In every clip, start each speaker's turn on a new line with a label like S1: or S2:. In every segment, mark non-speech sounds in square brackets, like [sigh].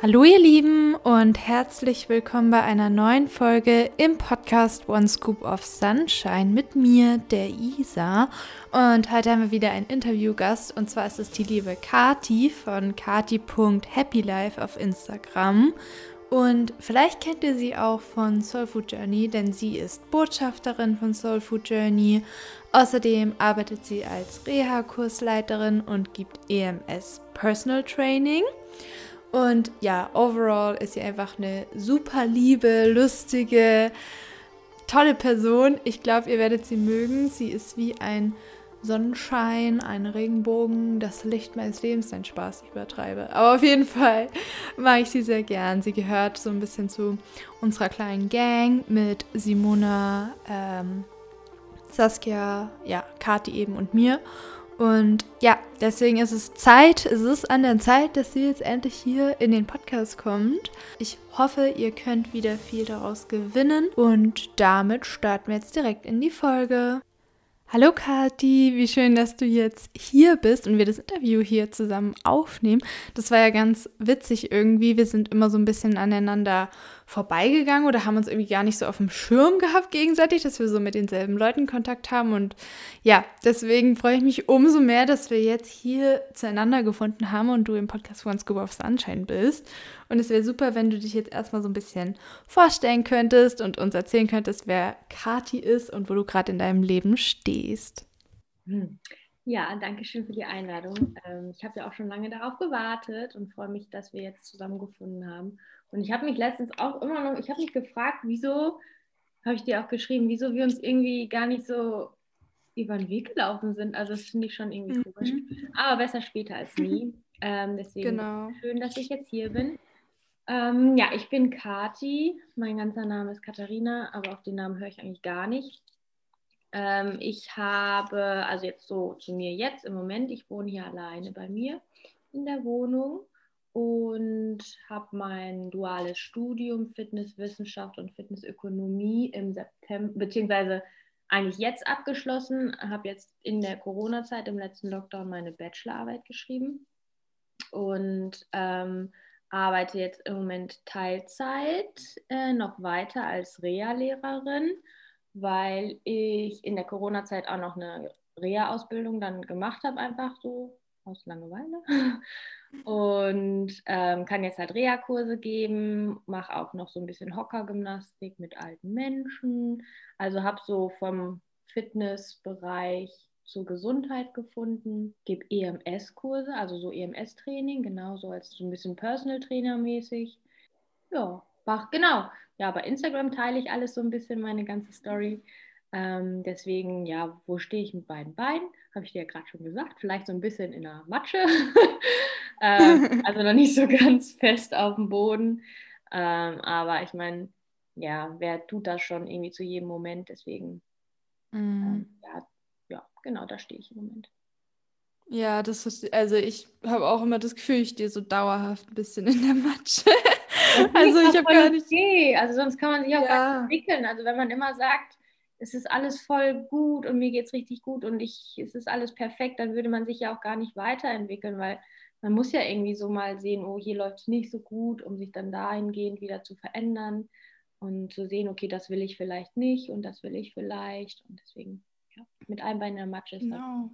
S1: Hallo ihr Lieben und herzlich willkommen bei einer neuen Folge im Podcast One Scoop of Sunshine mit mir, der Isa. Und heute haben wir wieder einen Interviewgast und zwar ist es die liebe Kati von kati.happylife auf Instagram. Und vielleicht kennt ihr sie auch von Soul Food Journey, denn sie ist Botschafterin von Soul Food Journey. Außerdem arbeitet sie als Reha-Kursleiterin und gibt EMS Personal Training. Und ja, overall ist sie einfach eine super liebe, lustige, tolle Person. Ich glaube, ihr werdet sie mögen. Sie ist wie ein Sonnenschein, ein Regenbogen, das Licht meines Lebens. Nein, Spaß, ich übertreibe. Aber auf jeden Fall mag ich sie sehr gern. Sie gehört so ein bisschen zu unserer kleinen Gang mit Simona, ähm, Saskia, ja, Kati eben und mir. Und ja, deswegen ist es Zeit, es ist an der Zeit, dass sie jetzt endlich hier in den Podcast kommt. Ich hoffe, ihr könnt wieder viel daraus gewinnen und damit starten wir jetzt direkt in die Folge. Hallo Kathi, wie schön, dass du jetzt hier bist und wir das Interview hier zusammen aufnehmen. Das war ja ganz witzig irgendwie. Wir sind immer so ein bisschen aneinander vorbeigegangen oder haben uns irgendwie gar nicht so auf dem Schirm gehabt gegenseitig, dass wir so mit denselben Leuten Kontakt haben. Und ja, deswegen freue ich mich umso mehr, dass wir jetzt hier zueinander gefunden haben und du im Podcast von Scuba of Sunshine bist. Und es wäre super, wenn du dich jetzt erstmal so ein bisschen vorstellen könntest und uns erzählen könntest, wer Kati ist und wo du gerade in deinem Leben stehst.
S2: Hm. Ja, danke schön für die Einladung. Ähm, ich habe ja auch schon lange darauf gewartet und freue mich, dass wir jetzt zusammengefunden haben. Und ich habe mich letztens auch immer noch, ich habe mich gefragt, wieso, habe ich dir auch geschrieben, wieso wir uns irgendwie gar nicht so über den Weg gelaufen sind. Also das finde ich schon irgendwie mhm. komisch. Aber besser später als nie. [laughs] Ähm, deswegen genau. schön, dass ich jetzt hier bin. Ähm, ja, ich bin Kati. Mein ganzer Name ist Katharina, aber auf den Namen höre ich eigentlich gar nicht. Ähm, ich habe, also jetzt so zu mir jetzt im Moment, ich wohne hier alleine bei mir in der Wohnung und habe mein duales Studium Fitnesswissenschaft und Fitnessökonomie im September, beziehungsweise eigentlich jetzt abgeschlossen, habe jetzt in der Corona-Zeit im letzten Lockdown meine Bachelorarbeit geschrieben und ähm, arbeite jetzt im Moment Teilzeit äh, noch weiter als Reha-Lehrerin, weil ich in der Corona-Zeit auch noch eine Reha-Ausbildung dann gemacht habe, einfach so aus Langeweile. [laughs] Und ähm, kann jetzt halt Reha-Kurse geben, mache auch noch so ein bisschen Hockergymnastik mit alten Menschen. Also habe so vom Fitnessbereich zur Gesundheit gefunden, gebe EMS-Kurse, also so EMS-Training, genauso als so ein bisschen Personal Trainer mäßig. Ja, mach, genau. Ja, bei Instagram teile ich alles so ein bisschen, meine ganze Story. Ähm, deswegen, ja, wo stehe ich mit beiden Beinen? Habe ich dir ja gerade schon gesagt. Vielleicht so ein bisschen in der Matsche. [laughs] ähm, [laughs] also noch nicht so ganz fest auf dem Boden. Ähm, aber ich meine, ja, wer tut das schon irgendwie zu jedem Moment? Deswegen, mm. ja, genau, da stehe ich im Moment.
S1: Ja, das ist, also ich habe auch immer das Gefühl, ich stehe so dauerhaft ein bisschen in der Matsche. [laughs]
S2: also ich habe gar nicht. Okay. Also sonst kann man sich auch ja. gar nicht entwickeln. Also wenn man immer sagt, es ist alles voll gut und mir geht es richtig gut und ich, es ist alles perfekt, dann würde man sich ja auch gar nicht weiterentwickeln, weil man muss ja irgendwie so mal sehen, oh, hier läuft es nicht so gut, um sich dann dahingehend wieder zu verändern und zu sehen, okay, das will ich vielleicht nicht und das will ich vielleicht. Und deswegen ja, mit einem Bein in der Matsche ist genau.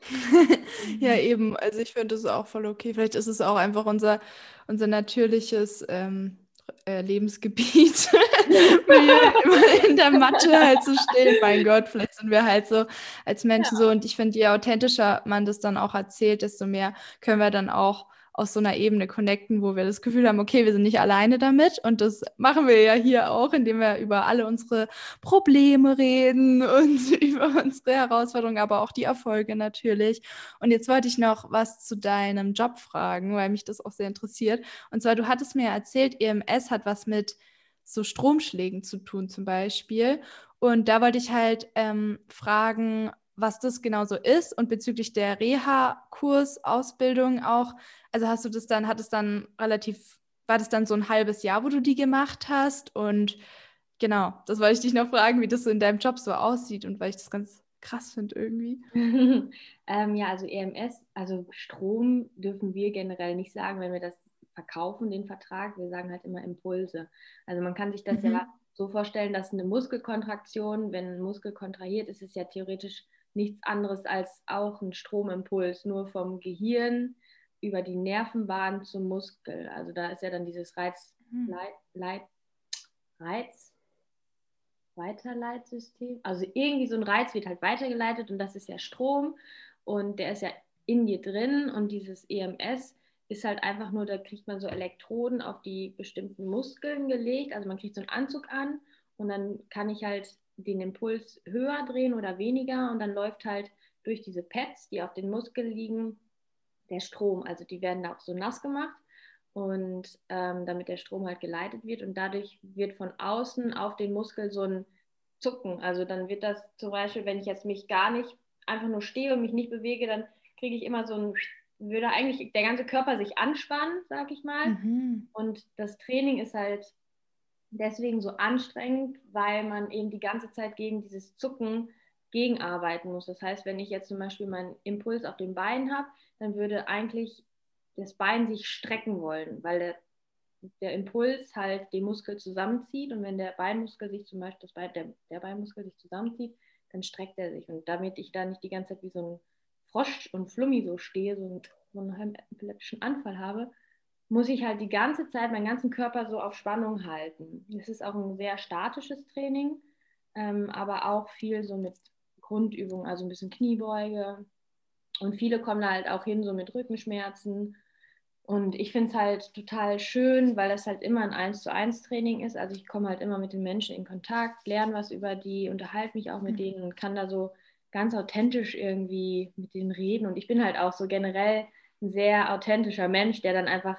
S2: [laughs]
S1: ja, eben. Also ich finde das auch voll okay. Vielleicht ist es auch einfach unser, unser natürliches ähm, äh, Lebensgebiet, [laughs] immer in der Matsche halt zu stehen. Mein Gott, vielleicht sind wir halt so als Menschen ja. so. Und ich finde, je authentischer man das dann auch erzählt, desto mehr können wir dann auch aus so einer Ebene connecten, wo wir das Gefühl haben, okay, wir sind nicht alleine damit. Und das machen wir ja hier auch, indem wir über alle unsere Probleme reden [laughs] und über unsere Herausforderungen, aber auch die Erfolge natürlich. Und jetzt wollte ich noch was zu deinem Job fragen, weil mich das auch sehr interessiert. Und zwar, du hattest mir erzählt, EMS hat was mit so Stromschlägen zu tun zum Beispiel. Und da wollte ich halt ähm, fragen, was das genau so ist und bezüglich der Reha-Kursausbildung auch. Also hast du das dann, hat es dann relativ, war das dann so ein halbes Jahr, wo du die gemacht hast? Und genau, das wollte ich dich noch fragen, wie das so in deinem Job so aussieht und weil ich das ganz krass finde irgendwie. [laughs]
S2: ähm, ja, also EMS, also Strom dürfen wir generell nicht sagen, wenn wir das verkaufen den Vertrag. Wir sagen halt immer Impulse. Also man kann sich das mhm. ja so vorstellen, dass eine Muskelkontraktion, wenn ein Muskel kontrahiert, ist es ja theoretisch nichts anderes als auch ein Stromimpuls, nur vom Gehirn über die Nervenbahn zum Muskel. Also da ist ja dann dieses Reiz. Leit, Leit, Reiz, Weiterleitsystem. Also irgendwie so ein Reiz wird halt weitergeleitet und das ist ja Strom und der ist ja in dir drin und dieses EMS ist halt einfach nur, da kriegt man so Elektroden auf die bestimmten Muskeln gelegt. Also man kriegt so einen Anzug an und dann kann ich halt den Impuls höher drehen oder weniger und dann läuft halt durch diese Pads, die auf den Muskeln liegen, der Strom. Also die werden da auch so nass gemacht und ähm, damit der Strom halt geleitet wird und dadurch wird von außen auf den Muskel so ein Zucken. Also dann wird das zum Beispiel, wenn ich jetzt mich gar nicht einfach nur stehe und mich nicht bewege, dann kriege ich immer so ein würde eigentlich der ganze Körper sich anspannen, sag ich mal. Mhm. Und das Training ist halt deswegen so anstrengend, weil man eben die ganze Zeit gegen dieses Zucken gegenarbeiten muss. Das heißt, wenn ich jetzt zum Beispiel meinen Impuls auf dem Bein habe, dann würde eigentlich das Bein sich strecken wollen, weil der, der Impuls halt den Muskel zusammenzieht und wenn der Beinmuskel sich zum Beispiel, das Bein, der, der Beinmuskel sich zusammenzieht, dann streckt er sich. Und damit ich da nicht die ganze Zeit wie so ein Frosch und Flummi so stehe, so, so einen halben epileptischen Anfall habe, muss ich halt die ganze Zeit meinen ganzen Körper so auf Spannung halten. Das ist auch ein sehr statisches Training, ähm, aber auch viel so mit Grundübungen, also ein bisschen Kniebeuge. Und viele kommen da halt auch hin, so mit Rückenschmerzen. Und ich finde es halt total schön, weil das halt immer ein 1 zu 1 Training ist. Also ich komme halt immer mit den Menschen in Kontakt, lerne was über die, unterhalte mich auch mit mhm. denen und kann da so ganz authentisch irgendwie mit denen reden. Und ich bin halt auch so generell ein sehr authentischer Mensch, der dann einfach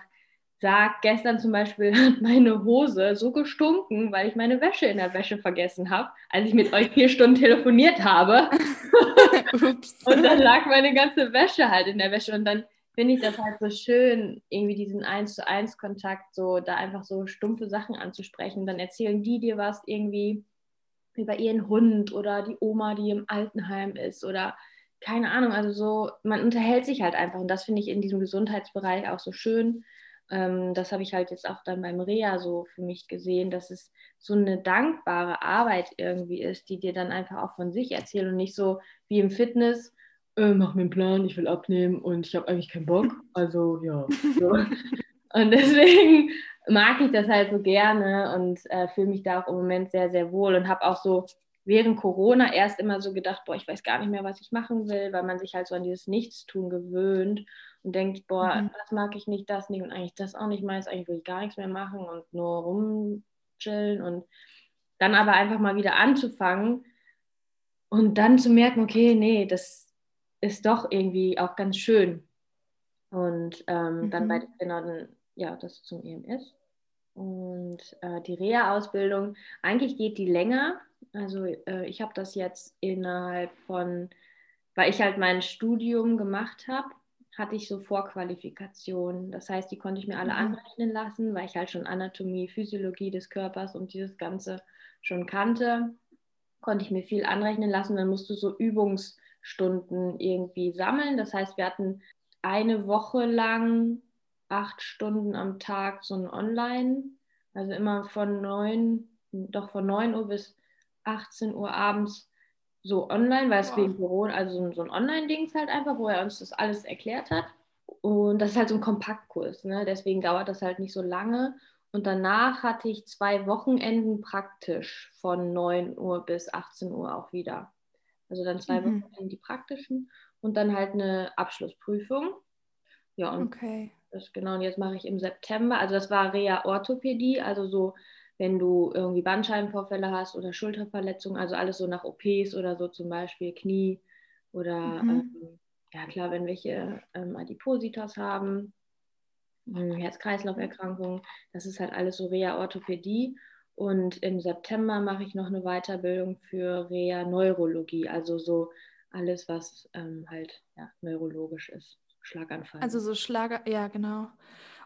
S2: sagt, gestern zum Beispiel [laughs] hat meine Hose so gestunken, weil ich meine Wäsche in der Wäsche vergessen habe, als ich mit euch vier Stunden telefoniert habe. [laughs] und dann lag meine ganze Wäsche halt in der Wäsche. Und dann finde ich das halt so schön, irgendwie diesen eins zu eins Kontakt, so da einfach so stumpfe Sachen anzusprechen. Dann erzählen die dir was irgendwie über ihren Hund oder die Oma, die im Altenheim ist oder keine Ahnung, also so, man unterhält sich halt einfach und das finde ich in diesem Gesundheitsbereich auch so schön. Ähm, das habe ich halt jetzt auch dann beim Reha so für mich gesehen, dass es so eine dankbare Arbeit irgendwie ist, die dir dann einfach auch von sich erzählt und nicht so wie im Fitness, äh, mach mir einen Plan, ich will abnehmen und ich habe eigentlich keinen Bock. Also ja. So. [laughs] und deswegen mag ich das halt so gerne und äh, fühle mich da auch im Moment sehr, sehr wohl und habe auch so während Corona erst immer so gedacht, boah, ich weiß gar nicht mehr, was ich machen will, weil man sich halt so an dieses Nichtstun gewöhnt und denkt, boah, mhm. das mag ich nicht, das nicht und eigentlich das auch nicht meins, eigentlich will ich gar nichts mehr machen und nur rumchillen und dann aber einfach mal wieder anzufangen und dann zu merken, okay, nee, das ist doch irgendwie auch ganz schön. Und ähm, mhm. dann bei genau, dann, ja, das zum EMS. Und äh, die Reha-Ausbildung, eigentlich geht die länger. Also äh, ich habe das jetzt innerhalb von, weil ich halt mein Studium gemacht habe, hatte ich so Vorqualifikationen. Das heißt, die konnte ich mir alle mhm. anrechnen lassen, weil ich halt schon Anatomie, Physiologie des Körpers und dieses Ganze schon kannte. Konnte ich mir viel anrechnen lassen. Dann musst du so Übungsstunden irgendwie sammeln. Das heißt, wir hatten eine Woche lang acht Stunden am Tag so ein Online, also immer von neun, doch von 9 Uhr bis 18 Uhr abends so online, weil es wegen Corona, also so ein Online-Dings halt einfach, wo er uns das alles erklärt hat. Und das ist halt so ein Kompaktkurs, ne? deswegen dauert das halt nicht so lange. Und danach hatte ich zwei Wochenenden praktisch von 9 Uhr bis 18 Uhr auch wieder. Also dann zwei mhm. Wochenenden die praktischen und dann halt eine Abschlussprüfung. Ja, und okay. das genau, und jetzt mache ich im September, also das war Reha-Orthopädie, also so wenn du irgendwie Bandscheibenvorfälle hast oder Schulterverletzungen, also alles so nach OPs oder so zum Beispiel Knie oder mhm. ähm, ja klar, wenn welche ähm, Adipositas haben, ähm, Herz-Kreislauf-Erkrankungen, das ist halt alles so Reha-Orthopädie. Und im September mache ich noch eine Weiterbildung für Reha-Neurologie, also so alles, was ähm, halt ja, neurologisch ist. Schlaganfall.
S1: Also so Schlager, ja, genau.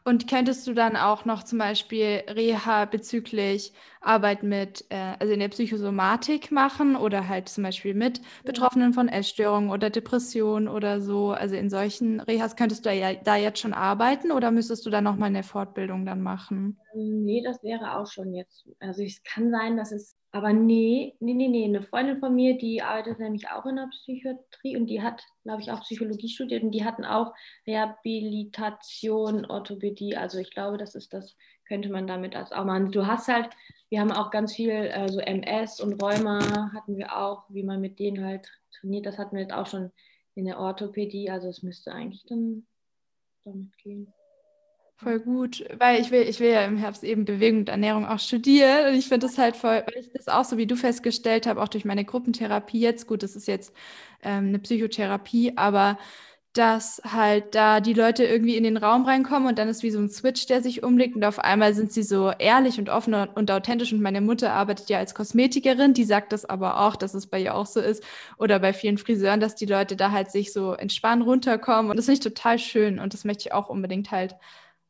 S1: Und könntest du dann auch noch zum Beispiel Reha bezüglich Arbeit mit, äh, also in der Psychosomatik machen oder halt zum Beispiel mit Betroffenen von Essstörungen oder Depressionen oder so? Also in solchen Rehas könntest du ja da jetzt schon arbeiten oder müsstest du da nochmal eine Fortbildung dann machen?
S2: Nee, das wäre auch schon jetzt. Also es kann sein, dass es aber nee, nee, nee, nee. Eine Freundin von mir, die arbeitet nämlich auch in der Psychiatrie und die hat, glaube ich, auch Psychologie studiert und die hatten auch Rehabilitation, Orthopädie. Also ich glaube, das ist das, könnte man damit als auch machen. Du hast halt, wir haben auch ganz viel, äh, so MS und Rheuma hatten wir auch, wie man mit denen halt trainiert. Das hatten wir jetzt auch schon in der Orthopädie. Also es müsste eigentlich dann damit gehen.
S1: Voll gut, weil ich will, ich will ja im Herbst eben Bewegung und Ernährung auch studieren und ich finde das halt voll, weil ich das auch so wie du festgestellt habe, auch durch meine Gruppentherapie jetzt, gut, das ist jetzt ähm, eine Psychotherapie, aber dass halt da die Leute irgendwie in den Raum reinkommen und dann ist wie so ein Switch, der sich umlegt und auf einmal sind sie so ehrlich und offen und authentisch und meine Mutter arbeitet ja als Kosmetikerin, die sagt das aber auch, dass es bei ihr auch so ist oder bei vielen Friseuren, dass die Leute da halt sich so entspannen runterkommen und das finde ich total schön und das möchte ich auch unbedingt halt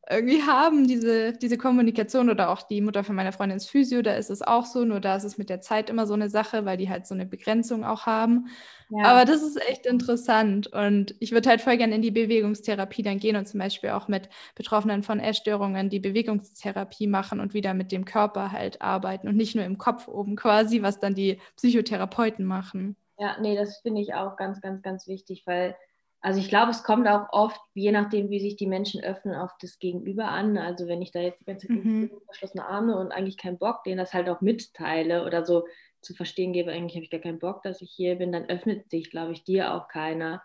S1: irgendwie haben, diese, diese Kommunikation oder auch die Mutter von meiner Freundin ist Physio, da ist es auch so, nur da ist es mit der Zeit immer so eine Sache, weil die halt so eine Begrenzung auch haben. Ja. Aber das ist echt interessant und ich würde halt voll gerne in die Bewegungstherapie dann gehen und zum Beispiel auch mit Betroffenen von Essstörungen die Bewegungstherapie machen und wieder mit dem Körper halt arbeiten und nicht nur im Kopf oben quasi, was dann die Psychotherapeuten machen.
S2: Ja, nee, das finde ich auch ganz, ganz, ganz wichtig, weil also ich glaube, es kommt auch oft, je nachdem, wie sich die Menschen öffnen, auf das Gegenüber an. Also wenn ich da jetzt die ganze Zeit mhm. verschlossene Arme und eigentlich keinen Bock, denen das halt auch mitteile oder so zu verstehen gebe, eigentlich habe ich gar keinen Bock, dass ich hier bin, dann öffnet sich, glaube ich, dir auch keiner.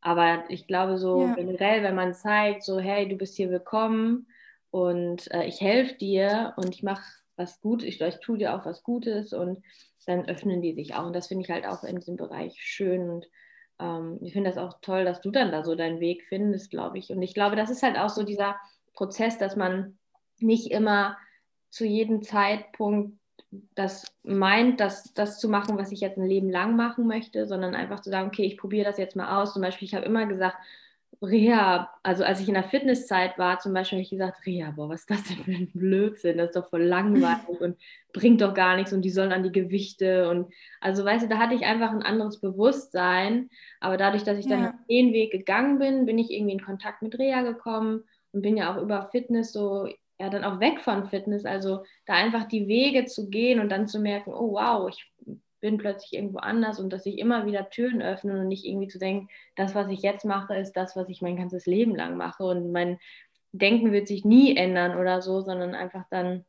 S2: Aber ich glaube so ja. generell, wenn man zeigt, so hey, du bist hier willkommen und äh, ich helfe dir und ich mache was Gutes, ich, ich tue dir auch was Gutes und dann öffnen die sich auch. Und das finde ich halt auch in diesem Bereich schön und ähm, ich finde das auch toll, dass du dann da so deinen Weg findest, glaube ich. Und ich glaube, das ist halt auch so dieser Prozess, dass man nicht immer zu jedem Zeitpunkt das meint, das, das zu machen, was ich jetzt ein Leben lang machen möchte, sondern einfach zu sagen, okay, ich probiere das jetzt mal aus. Zum Beispiel, ich habe immer gesagt, Reha, also als ich in der Fitnesszeit war, zum Beispiel habe ich gesagt, Reha, boah, was ist das denn für ein Blödsinn, das ist doch voll langweilig und bringt doch gar nichts und die sollen an die Gewichte und also weißt du, da hatte ich einfach ein anderes Bewusstsein, aber dadurch, dass ich dann ja. den Weg gegangen bin, bin ich irgendwie in Kontakt mit Reha gekommen und bin ja auch über Fitness so, ja, dann auch weg von Fitness, also da einfach die Wege zu gehen und dann zu merken, oh wow, ich bin plötzlich irgendwo anders und dass sich immer wieder Türen öffnen und nicht irgendwie zu denken, das, was ich jetzt mache, ist das, was ich mein ganzes Leben lang mache und mein Denken wird sich nie ändern oder so, sondern einfach dann,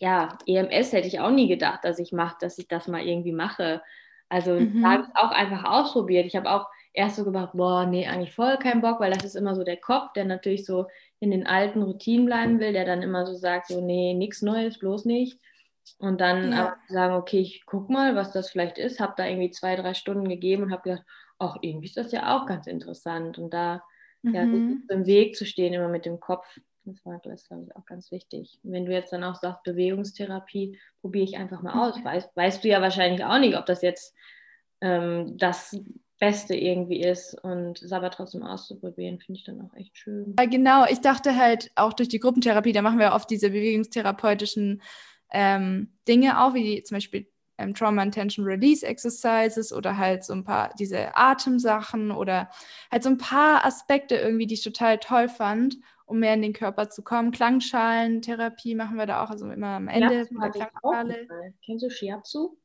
S2: ja, EMS hätte ich auch nie gedacht, dass ich mache, dass ich das mal irgendwie mache. Also mhm. da habe ich es auch einfach ausprobiert. Ich habe auch erst so gedacht, boah, nee, eigentlich voll keinen Bock, weil das ist immer so der Kopf, der natürlich so in den alten Routinen bleiben will, der dann immer so sagt, so, nee, nichts Neues, bloß nicht. Und dann ja. sagen, okay, ich guck mal, was das vielleicht ist. Habe da irgendwie zwei, drei Stunden gegeben und habe gedacht, ach, irgendwie ist das ja auch ganz interessant. Und da mhm. ja, im Weg zu stehen, immer mit dem Kopf, das war, das glaube ich, auch ganz wichtig. Und wenn du jetzt dann auch sagst, Bewegungstherapie, probiere ich einfach mal aus. Mhm. Weißt, weißt du ja wahrscheinlich auch nicht, ob das jetzt ähm, das Beste irgendwie ist und es aber trotzdem auszuprobieren, finde ich dann auch echt schön.
S1: Ja, genau, ich dachte halt auch durch die Gruppentherapie, da machen wir oft diese bewegungstherapeutischen ähm, Dinge auch, wie zum Beispiel ähm, Trauma and Tension Release Exercises oder halt so ein paar diese Atemsachen oder halt so ein paar Aspekte irgendwie, die ich total toll fand, um mehr in den Körper zu kommen. Klangschalentherapie machen wir da auch, also immer am Ende
S2: mit der Klangschale. Kennst du Shiatsu?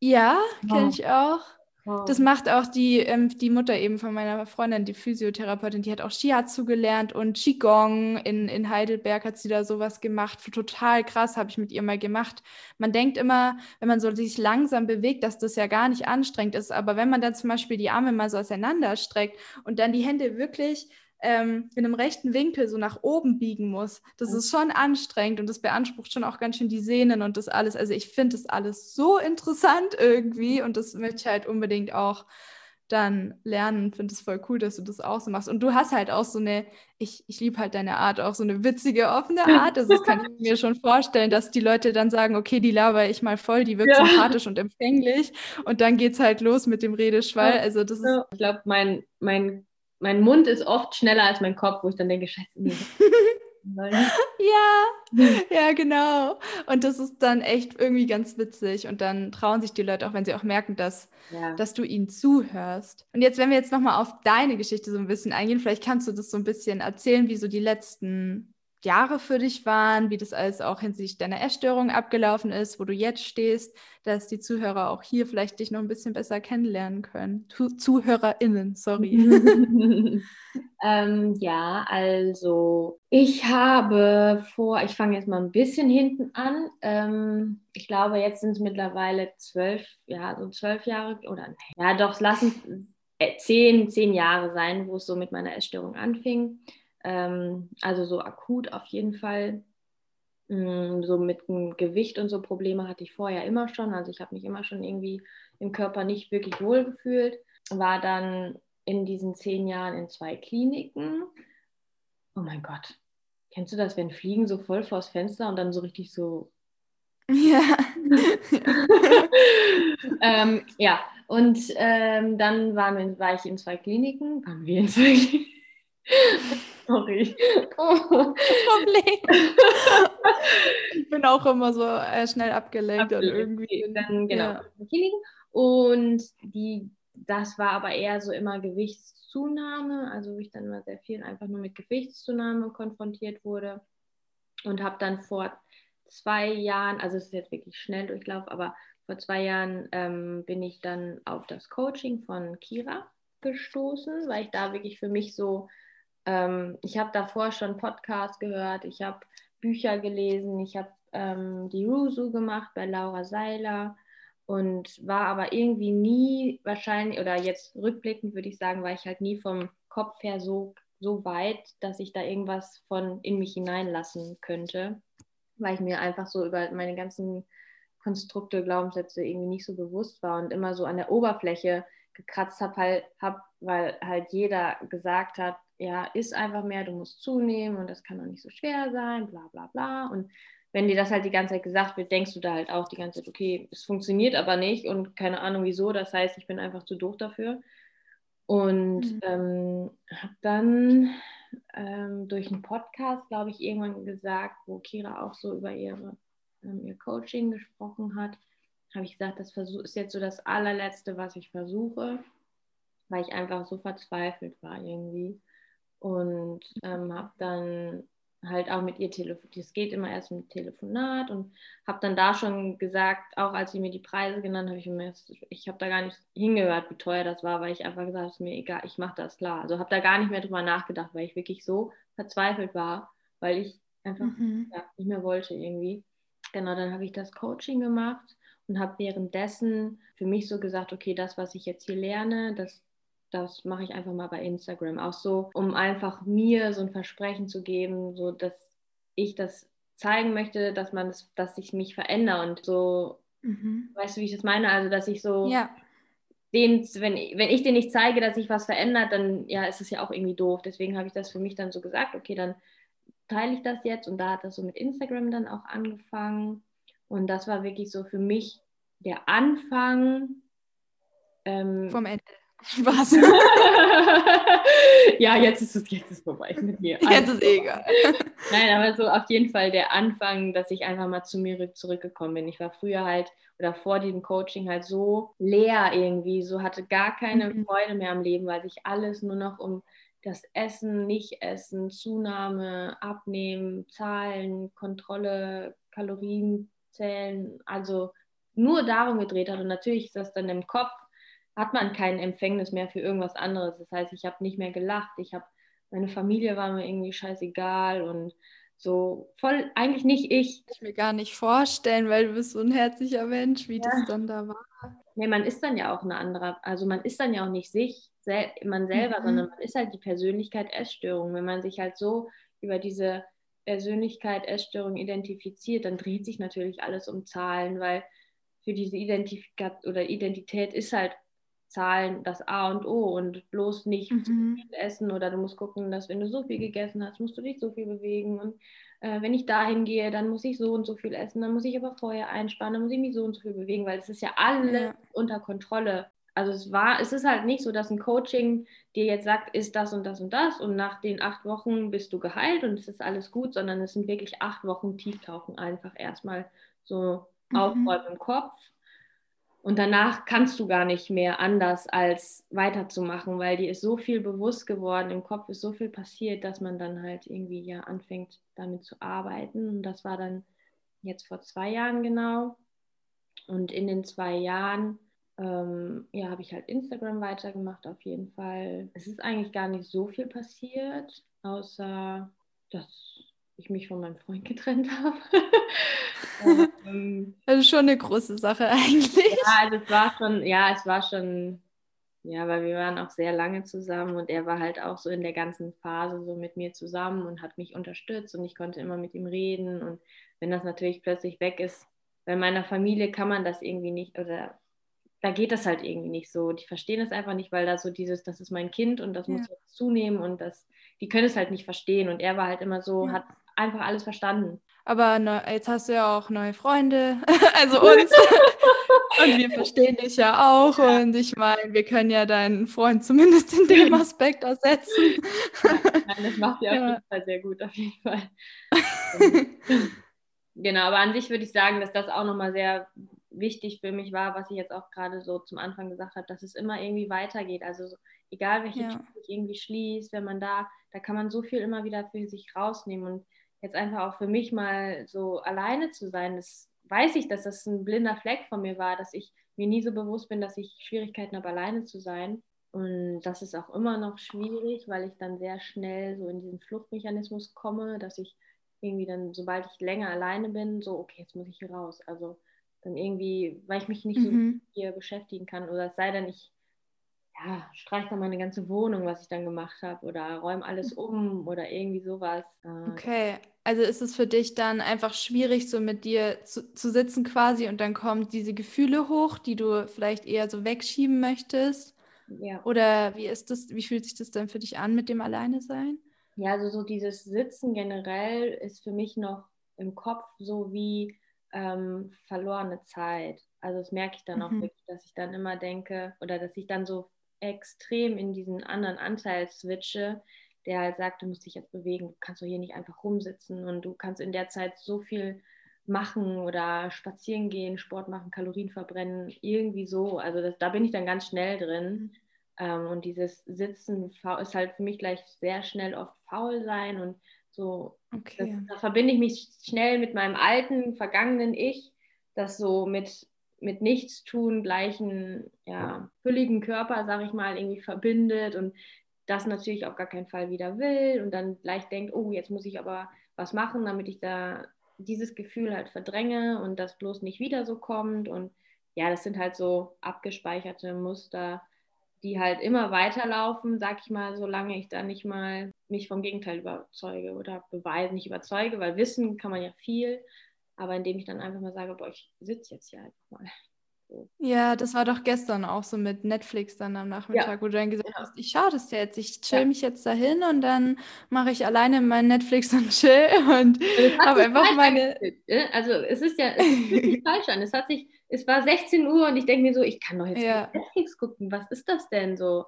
S1: Ja, kenne ich auch. Das macht auch die, ähm, die Mutter eben von meiner Freundin, die Physiotherapeutin, die hat auch Shiatsu gelernt und Qigong in, in Heidelberg hat sie da sowas gemacht. Total krass, habe ich mit ihr mal gemacht. Man denkt immer, wenn man so sich langsam bewegt, dass das ja gar nicht anstrengend ist. Aber wenn man dann zum Beispiel die Arme mal so auseinanderstreckt und dann die Hände wirklich ähm, in einem rechten Winkel so nach oben biegen muss. Das ist schon anstrengend und das beansprucht schon auch ganz schön die Sehnen und das alles. Also ich finde das alles so interessant irgendwie und das möchte ich halt unbedingt auch dann lernen. Finde es voll cool, dass du das auch so machst. Und du hast halt auch so eine, ich, ich liebe halt deine Art, auch so eine witzige, offene Art. Also das kann ich mir schon vorstellen, dass die Leute dann sagen, okay, die laber ich mal voll, die wirkt ja. sympathisch und empfänglich. Und dann geht es halt los mit dem Redeschwall. Also das ist.
S2: Ich glaube, mein, mein mein Mund ist oft schneller als mein Kopf, wo ich dann denke, scheiße, nee, [laughs]
S1: ja, ja, genau. Und das ist dann echt irgendwie ganz witzig. Und dann trauen sich die Leute auch, wenn sie auch merken, dass, ja. dass du ihnen zuhörst. Und jetzt, wenn wir jetzt nochmal auf deine Geschichte so ein bisschen eingehen, vielleicht kannst du das so ein bisschen erzählen, wie so die letzten Jahre für dich waren, wie das alles auch hinsichtlich deiner Essstörung abgelaufen ist, wo du jetzt stehst, dass die Zuhörer auch hier vielleicht dich noch ein bisschen besser kennenlernen können. ZuhörerInnen, sorry. [laughs]
S2: ähm, ja, also ich habe vor, ich fange jetzt mal ein bisschen hinten an. Ähm, ich glaube, jetzt sind es mittlerweile zwölf, ja, so zwölf Jahre oder ja, doch, lassen äh, zehn, zehn Jahre sein, wo es so mit meiner Essstörung anfing. Ähm, also so akut auf jeden Fall. Mm, so mit dem Gewicht und so Probleme hatte ich vorher immer schon. Also ich habe mich immer schon irgendwie im Körper nicht wirklich wohl gefühlt. War dann in diesen zehn Jahren in zwei Kliniken. Oh mein Gott. Kennst du das, wenn Fliegen so voll vors Fenster und dann so richtig so. Ja. [laughs] ähm, ja, und ähm, dann waren, war ich in zwei Kliniken. Waren wir in zwei Kliniken? Sorry. Oh.
S1: Problem. [laughs] ich bin auch immer so äh, schnell abgelenkt und irgendwie.
S2: Dann genau. Ja. Und die, das war aber eher so immer Gewichtszunahme, also wo ich dann immer sehr viel einfach nur mit Gewichtszunahme konfrontiert wurde und habe dann vor zwei Jahren, also es ist jetzt wirklich schnell Durchlauf, aber vor zwei Jahren ähm, bin ich dann auf das Coaching von Kira gestoßen, weil ich da wirklich für mich so ähm, ich habe davor schon Podcasts gehört, ich habe Bücher gelesen, ich habe ähm, die Rusu gemacht bei Laura Seiler und war aber irgendwie nie wahrscheinlich, oder jetzt rückblickend würde ich sagen, war ich halt nie vom Kopf her so, so weit, dass ich da irgendwas von in mich hineinlassen könnte, weil ich mir einfach so über meine ganzen Konstrukte, Glaubenssätze irgendwie nicht so bewusst war und immer so an der Oberfläche gekratzt habe, halt, hab, weil halt jeder gesagt hat, ja, isst einfach mehr, du musst zunehmen und das kann doch nicht so schwer sein, bla bla bla. Und wenn dir das halt die ganze Zeit gesagt wird, denkst du da halt auch die ganze Zeit, okay, es funktioniert aber nicht und keine Ahnung wieso, das heißt, ich bin einfach zu doof dafür. Und mhm. ähm, habe dann ähm, durch einen Podcast, glaube ich, irgendwann gesagt, wo Kira auch so über ihre, ähm, ihr Coaching gesprochen hat, habe ich gesagt, das ist jetzt so das allerletzte, was ich versuche, weil ich einfach so verzweifelt war irgendwie und ähm, habe dann halt auch mit ihr telefoniert. Es geht immer erst mit Telefonat und habe dann da schon gesagt, auch als sie mir die Preise genannt habe, ich mir, ich habe da gar nicht hingehört, wie teuer das war, weil ich einfach gesagt habe, es ist mir egal, ich mache das klar. Also habe da gar nicht mehr drüber nachgedacht, weil ich wirklich so verzweifelt war, weil ich einfach mhm. ja, nicht mehr wollte irgendwie. Genau, dann habe ich das Coaching gemacht und habe währenddessen für mich so gesagt, okay, das, was ich jetzt hier lerne, das das mache ich einfach mal bei Instagram. Auch so, um einfach mir so ein Versprechen zu geben, so dass ich das zeigen möchte, dass man das, dass ich mich verändere und so, mhm. weißt du, wie ich das meine? Also, dass ich so ja. den, wenn, wenn ich den nicht zeige, dass sich was verändert, dann ja, ist es ja auch irgendwie doof. Deswegen habe ich das für mich dann so gesagt, okay, dann teile ich das jetzt und da hat das so mit Instagram dann auch angefangen. Und das war wirklich so für mich der Anfang.
S1: Ähm, Vom Ende. Spaß. [laughs]
S2: ja, jetzt ist es jetzt ist vorbei mit mir.
S1: Jetzt also, ist eh egal.
S2: Nein, aber so auf jeden Fall der Anfang, dass ich einfach mal zu mir zurückgekommen bin. Ich war früher halt oder vor diesem Coaching halt so leer irgendwie, so hatte gar keine mhm. Freude mehr am Leben, weil sich alles nur noch um das Essen, Nicht-Essen, Zunahme, Abnehmen, Zahlen, Kontrolle, Kalorien zählen, also nur darum gedreht hat. Und natürlich ist das dann im Kopf hat man kein Empfängnis mehr für irgendwas anderes. Das heißt, ich habe nicht mehr gelacht, ich habe, meine Familie war mir irgendwie scheißegal und so voll, eigentlich nicht ich.
S1: Ich mir gar nicht vorstellen, weil du bist so ein herzlicher Mensch, wie ja. das dann da war.
S2: Nee, man ist dann ja auch eine andere, also man ist dann ja auch nicht sich, sel man selber, mhm. sondern man ist halt die Persönlichkeit Essstörung. Wenn man sich halt so über diese Persönlichkeit Essstörung identifiziert, dann dreht sich natürlich alles um Zahlen, weil für diese Identifikation oder Identität ist halt Zahlen das A und O und bloß nicht mhm. zu viel essen oder du musst gucken, dass wenn du so viel gegessen hast, musst du dich so viel bewegen und äh, wenn ich dahin gehe, dann muss ich so und so viel essen, dann muss ich aber vorher einsparen, dann muss ich mich so und so viel bewegen, weil es ist ja alles ja. unter Kontrolle. also es war, es ist halt nicht so, dass ein Coaching dir jetzt sagt, ist das und das und das und nach den acht Wochen bist du geheilt und es ist alles gut, sondern es sind wirklich acht Wochen Tieftauchen einfach erstmal so mhm. aufräumen im Kopf. Und danach kannst du gar nicht mehr anders als weiterzumachen, weil dir ist so viel bewusst geworden, im Kopf ist so viel passiert, dass man dann halt irgendwie ja anfängt, damit zu arbeiten. Und das war dann jetzt vor zwei Jahren genau. Und in den zwei Jahren ähm, ja, habe ich halt Instagram weitergemacht auf jeden Fall. Es ist eigentlich gar nicht so viel passiert, außer dass ich mich von meinem Freund getrennt [laughs] habe. [laughs]
S1: ähm, das ist schon eine große Sache [laughs] eigentlich.
S2: Ja, also es war schon, ja, es war schon, ja, weil wir waren auch sehr lange zusammen und er war halt auch so in der ganzen Phase so mit mir zusammen und hat mich unterstützt und ich konnte immer mit ihm reden und wenn das natürlich plötzlich weg ist, bei meiner Familie kann man das irgendwie nicht oder da geht das halt irgendwie nicht so. Die verstehen es einfach nicht, weil da so dieses, das ist mein Kind und das ja. muss zunehmen und das, die können es halt nicht verstehen. Und er war halt immer so, ja. hat einfach alles verstanden.
S1: Aber ne, jetzt hast du ja auch neue Freunde, [laughs] also uns. [laughs] und wir verstehen dich ja auch. Ja. Und ich meine, wir können ja deinen Freund zumindest in dem [laughs] Aspekt ersetzen.
S2: Ja, das macht ja auf jeden Fall sehr gut, auf jeden Fall. genau, aber an sich würde ich sagen, dass das auch nochmal sehr wichtig für mich war, was ich jetzt auch gerade so zum Anfang gesagt habe, dass es immer irgendwie weitergeht. Also so, egal welche ja. Tür sich irgendwie schließt, wenn man da, da kann man so viel immer wieder für sich rausnehmen und jetzt einfach auch für mich mal so alleine zu sein, das weiß ich, dass das ein blinder Fleck von mir war, dass ich mir nie so bewusst bin, dass ich Schwierigkeiten habe, alleine zu sein. Und das ist auch immer noch schwierig, weil ich dann sehr schnell so in diesen Fluchtmechanismus komme, dass ich irgendwie dann, sobald ich länger alleine bin, so, okay, jetzt muss ich hier raus. Also dann irgendwie, weil ich mich nicht mhm. so hier beschäftigen kann oder es sei denn, ich ja, streich dann meine ganze Wohnung, was ich dann gemacht habe oder räume alles um oder irgendwie sowas.
S1: Äh. Okay, also ist es für dich dann einfach schwierig, so mit dir zu, zu sitzen quasi und dann kommen diese Gefühle hoch, die du vielleicht eher so wegschieben möchtest? Ja. Oder wie ist das, wie fühlt sich das dann für dich an mit dem Alleine sein?
S2: Ja, also so dieses Sitzen generell ist für mich noch im Kopf so wie ähm, verlorene Zeit. Also das merke ich dann mhm. auch wirklich, dass ich dann immer denke oder dass ich dann so extrem in diesen anderen Anteil switche, der halt sagt, du musst dich jetzt bewegen, du kannst doch hier nicht einfach rumsitzen und du kannst in der Zeit so viel machen oder spazieren gehen, Sport machen, Kalorien verbrennen, irgendwie so. Also das, da bin ich dann ganz schnell drin. Mhm. Ähm, und dieses Sitzen ist halt für mich gleich sehr schnell oft faul sein und so, okay. da verbinde ich mich schnell mit meinem alten, vergangenen Ich, das so mit, mit Nichtstun gleichen, ja, fülligen Körper, sag ich mal, irgendwie verbindet und das natürlich auf gar keinen Fall wieder will und dann gleich denkt, oh, jetzt muss ich aber was machen, damit ich da dieses Gefühl halt verdränge und das bloß nicht wieder so kommt. Und ja, das sind halt so abgespeicherte Muster, die halt immer weiterlaufen, sag ich mal, solange ich da nicht mal mich vom Gegenteil überzeuge oder beweise, nicht überzeuge, weil wissen kann man ja viel, aber indem ich dann einfach mal sage, boah, ich sitze jetzt hier einfach mal.
S1: So. Ja, das war doch gestern auch so mit Netflix dann am Nachmittag, ja. wo du dann gesagt ja. hast, ich schaue das jetzt, ich chill ja. mich jetzt dahin und dann mache ich alleine mein Netflix und chill [laughs] und habe einfach meine.
S2: Ne? Also es ist ja es ist [laughs] falsch an. Es hat sich, es war 16 Uhr und ich denke mir so, ich kann doch jetzt Netflix gucken, was ist das denn so?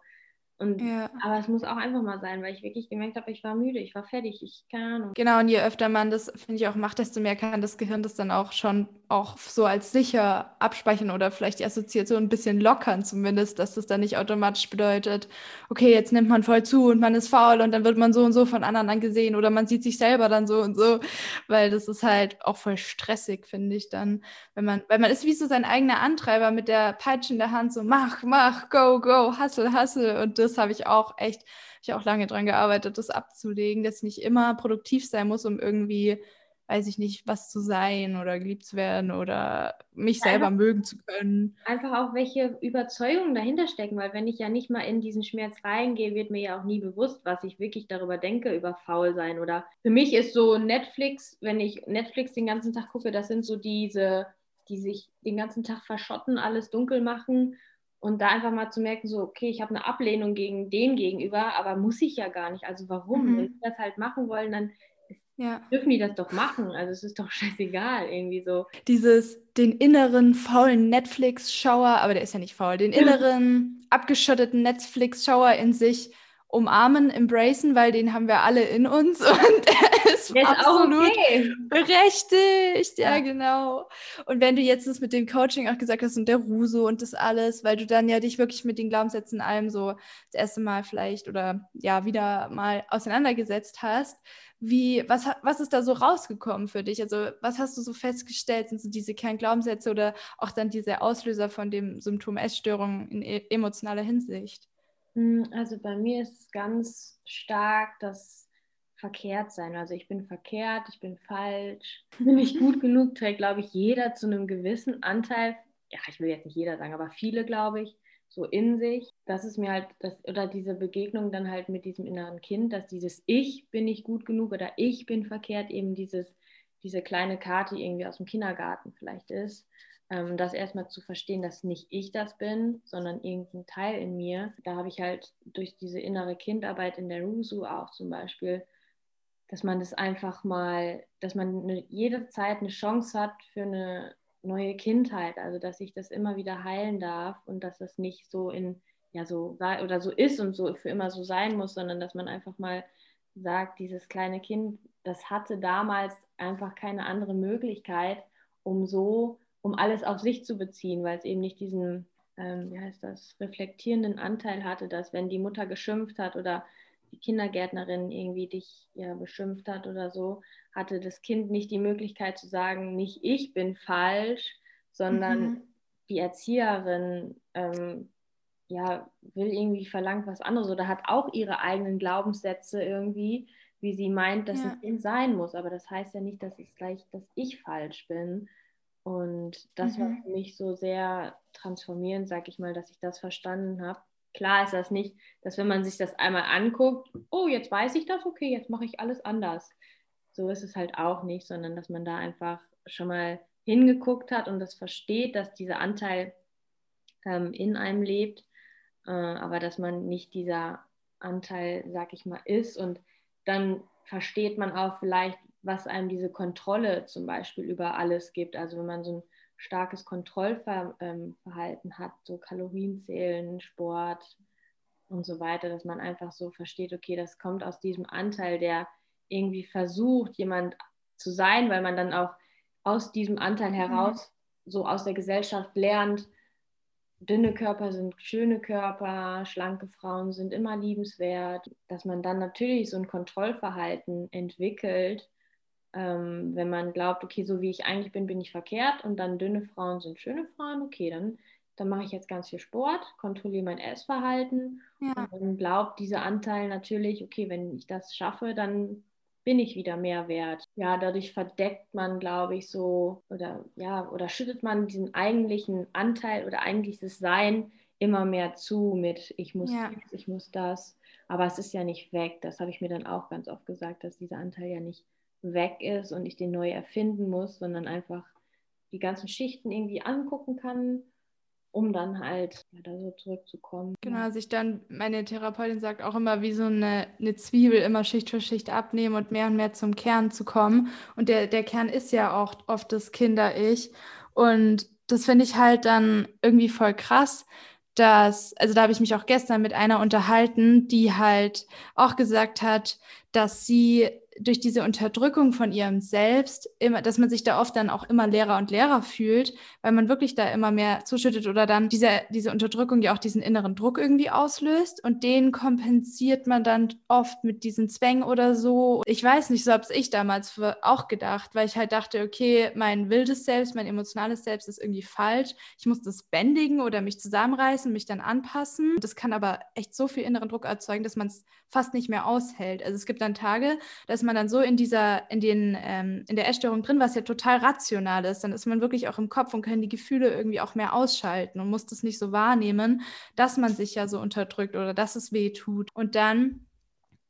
S2: Und, ja. Aber es muss auch einfach mal sein, weil ich wirklich gemerkt habe, ich war müde, ich war fertig, ich keine Ahnung.
S1: Genau, und je öfter man das, finde ich, auch macht, desto mehr kann das Gehirn das dann auch schon auch so als sicher abspeichern oder vielleicht die Assoziation ein bisschen lockern zumindest, dass das dann nicht automatisch bedeutet, okay, jetzt nimmt man voll zu und man ist faul und dann wird man so und so von anderen angesehen oder man sieht sich selber dann so und so, weil das ist halt auch voll stressig, finde ich dann, wenn man, weil man ist wie so sein eigener Antreiber mit der Peitsche in der Hand, so mach, mach, go, go, hustle, hustle und das habe ich auch echt, ich auch lange dran gearbeitet, das abzulegen, dass ich nicht immer produktiv sein muss, um irgendwie weiß ich nicht, was zu sein oder geliebt zu werden oder mich selber einfach, mögen zu können.
S2: Einfach auch welche Überzeugungen dahinter stecken, weil wenn ich ja nicht mal in diesen Schmerz reingehe, wird mir ja auch nie bewusst, was ich wirklich darüber denke, über faul sein. Oder für mich ist so Netflix, wenn ich Netflix den ganzen Tag gucke, das sind so diese, die sich den ganzen Tag verschotten, alles dunkel machen und da einfach mal zu merken, so, okay, ich habe eine Ablehnung gegen den gegenüber, aber muss ich ja gar nicht. Also warum? Mhm. Wenn sie das halt machen wollen, dann ja. dürfen die das doch machen. Also es ist doch [laughs] scheißegal, irgendwie so.
S1: Dieses, den inneren faulen Netflix-Schauer, aber der ist ja nicht faul, den inneren abgeschotteten Netflix-Schauer in sich umarmen, embracen, weil den haben wir alle in uns [laughs] und er ist, ist absolut okay. berechtigt. Ja, ja, genau. Und wenn du jetzt das mit dem Coaching auch gesagt hast und der Ruso und das alles, weil du dann ja dich wirklich mit den Glaubenssätzen allem so das erste Mal vielleicht oder ja wieder mal auseinandergesetzt hast, wie, was, was ist da so rausgekommen für dich? Also, was hast du so festgestellt? Sind so diese Kernglaubenssätze oder auch dann diese Auslöser von dem Symptom Essstörung in e emotionaler Hinsicht?
S2: Hm, also bei mir ist es ganz stark das Verkehrtsein. Also ich bin verkehrt, ich bin falsch, [laughs] bin nicht gut genug, trägt, glaube ich, jeder zu einem gewissen Anteil, ja, ich will jetzt nicht jeder sagen, aber viele, glaube ich, so in sich. Das ist mir halt, das, oder diese Begegnung dann halt mit diesem inneren Kind, dass dieses Ich bin nicht gut genug oder ich bin verkehrt, eben dieses, diese kleine Karte irgendwie aus dem Kindergarten vielleicht ist ähm, das erstmal zu verstehen, dass nicht ich das bin, sondern irgendein Teil in mir. Da habe ich halt durch diese innere Kindarbeit in der Rusu auch zum Beispiel, dass man das einfach mal, dass man eine, jede Zeit eine Chance hat für eine neue Kindheit, also dass ich das immer wieder heilen darf und dass das nicht so in ja so oder so ist und so für immer so sein muss, sondern dass man einfach mal sagt, dieses kleine Kind, das hatte damals einfach keine andere Möglichkeit, um so um alles auf sich zu beziehen, weil es eben nicht diesen, ähm, wie heißt das, reflektierenden Anteil hatte, dass wenn die Mutter geschimpft hat oder die Kindergärtnerin irgendwie dich ja beschimpft hat oder so, hatte das Kind nicht die Möglichkeit zu sagen, nicht ich bin falsch, sondern mhm. die Erzieherin ähm, ja, will irgendwie verlangt was anderes oder hat auch ihre eigenen Glaubenssätze irgendwie, wie sie meint, dass ja. ein Kind sein muss. Aber das heißt ja nicht, dass es gleich, dass ich falsch bin, und das mhm. war für mich so sehr transformierend, sag ich mal, dass ich das verstanden habe. Klar ist das nicht, dass wenn man sich das einmal anguckt, oh, jetzt weiß ich das, okay, jetzt mache ich alles anders. So ist es halt auch nicht, sondern dass man da einfach schon mal hingeguckt hat und das versteht, dass dieser Anteil ähm, in einem lebt, äh, aber dass man nicht dieser Anteil, sag ich mal, ist. Und dann versteht man auch vielleicht, was einem diese Kontrolle zum Beispiel über alles gibt. Also wenn man so ein starkes Kontrollverhalten hat, so Kalorienzählen, Sport und so weiter, dass man einfach so versteht, okay, das kommt aus diesem Anteil, der irgendwie versucht, jemand zu sein, weil man dann auch aus diesem Anteil mhm. heraus so aus der Gesellschaft lernt, dünne Körper sind schöne Körper, schlanke Frauen sind immer liebenswert, dass man dann natürlich so ein Kontrollverhalten entwickelt, ähm, wenn man glaubt, okay, so wie ich eigentlich bin, bin ich verkehrt und dann dünne Frauen sind schöne Frauen, okay, dann, dann mache ich jetzt ganz viel Sport, kontrolliere mein Essverhalten ja. und dann glaubt dieser Anteil natürlich, okay, wenn ich das schaffe, dann bin ich wieder mehr wert. Ja, dadurch verdeckt man, glaube ich, so oder ja, oder schüttet man diesen eigentlichen Anteil oder eigentliches Sein immer mehr zu mit ich muss ja. dies, ich muss das. Aber es ist ja nicht weg. Das habe ich mir dann auch ganz oft gesagt, dass dieser Anteil ja nicht weg ist und ich den neu erfinden muss, sondern einfach die ganzen Schichten irgendwie angucken kann, um dann halt da so zurückzukommen.
S1: Genau, sich dann, meine Therapeutin sagt auch immer, wie so eine, eine Zwiebel immer Schicht für Schicht abnehmen und mehr und mehr zum Kern zu kommen. Und der, der Kern ist ja auch oft das Kinder-Ich. Und das finde ich halt dann irgendwie voll krass, dass, also da habe ich mich auch gestern mit einer unterhalten, die halt auch gesagt hat, dass sie durch diese Unterdrückung von ihrem Selbst, immer, dass man sich da oft dann auch immer leerer und leerer fühlt, weil man wirklich da immer mehr zuschüttet oder dann diese, diese Unterdrückung ja auch diesen inneren Druck irgendwie auslöst und den kompensiert man dann oft mit diesen Zwängen oder so. Ich weiß nicht, so habe ich damals auch gedacht, weil ich halt dachte, okay, mein wildes Selbst, mein emotionales Selbst ist irgendwie falsch. Ich muss das bändigen oder mich zusammenreißen, mich dann anpassen. Das kann aber echt so viel inneren Druck erzeugen, dass man es fast nicht mehr aushält. Also es gibt dann Tage, dass man dann so in dieser, in den, ähm, in der Essstörung drin, was ja total rational ist, dann ist man wirklich auch im Kopf und kann die Gefühle irgendwie auch mehr ausschalten und muss das nicht so wahrnehmen, dass man sich ja so unterdrückt oder dass es weh tut. Und dann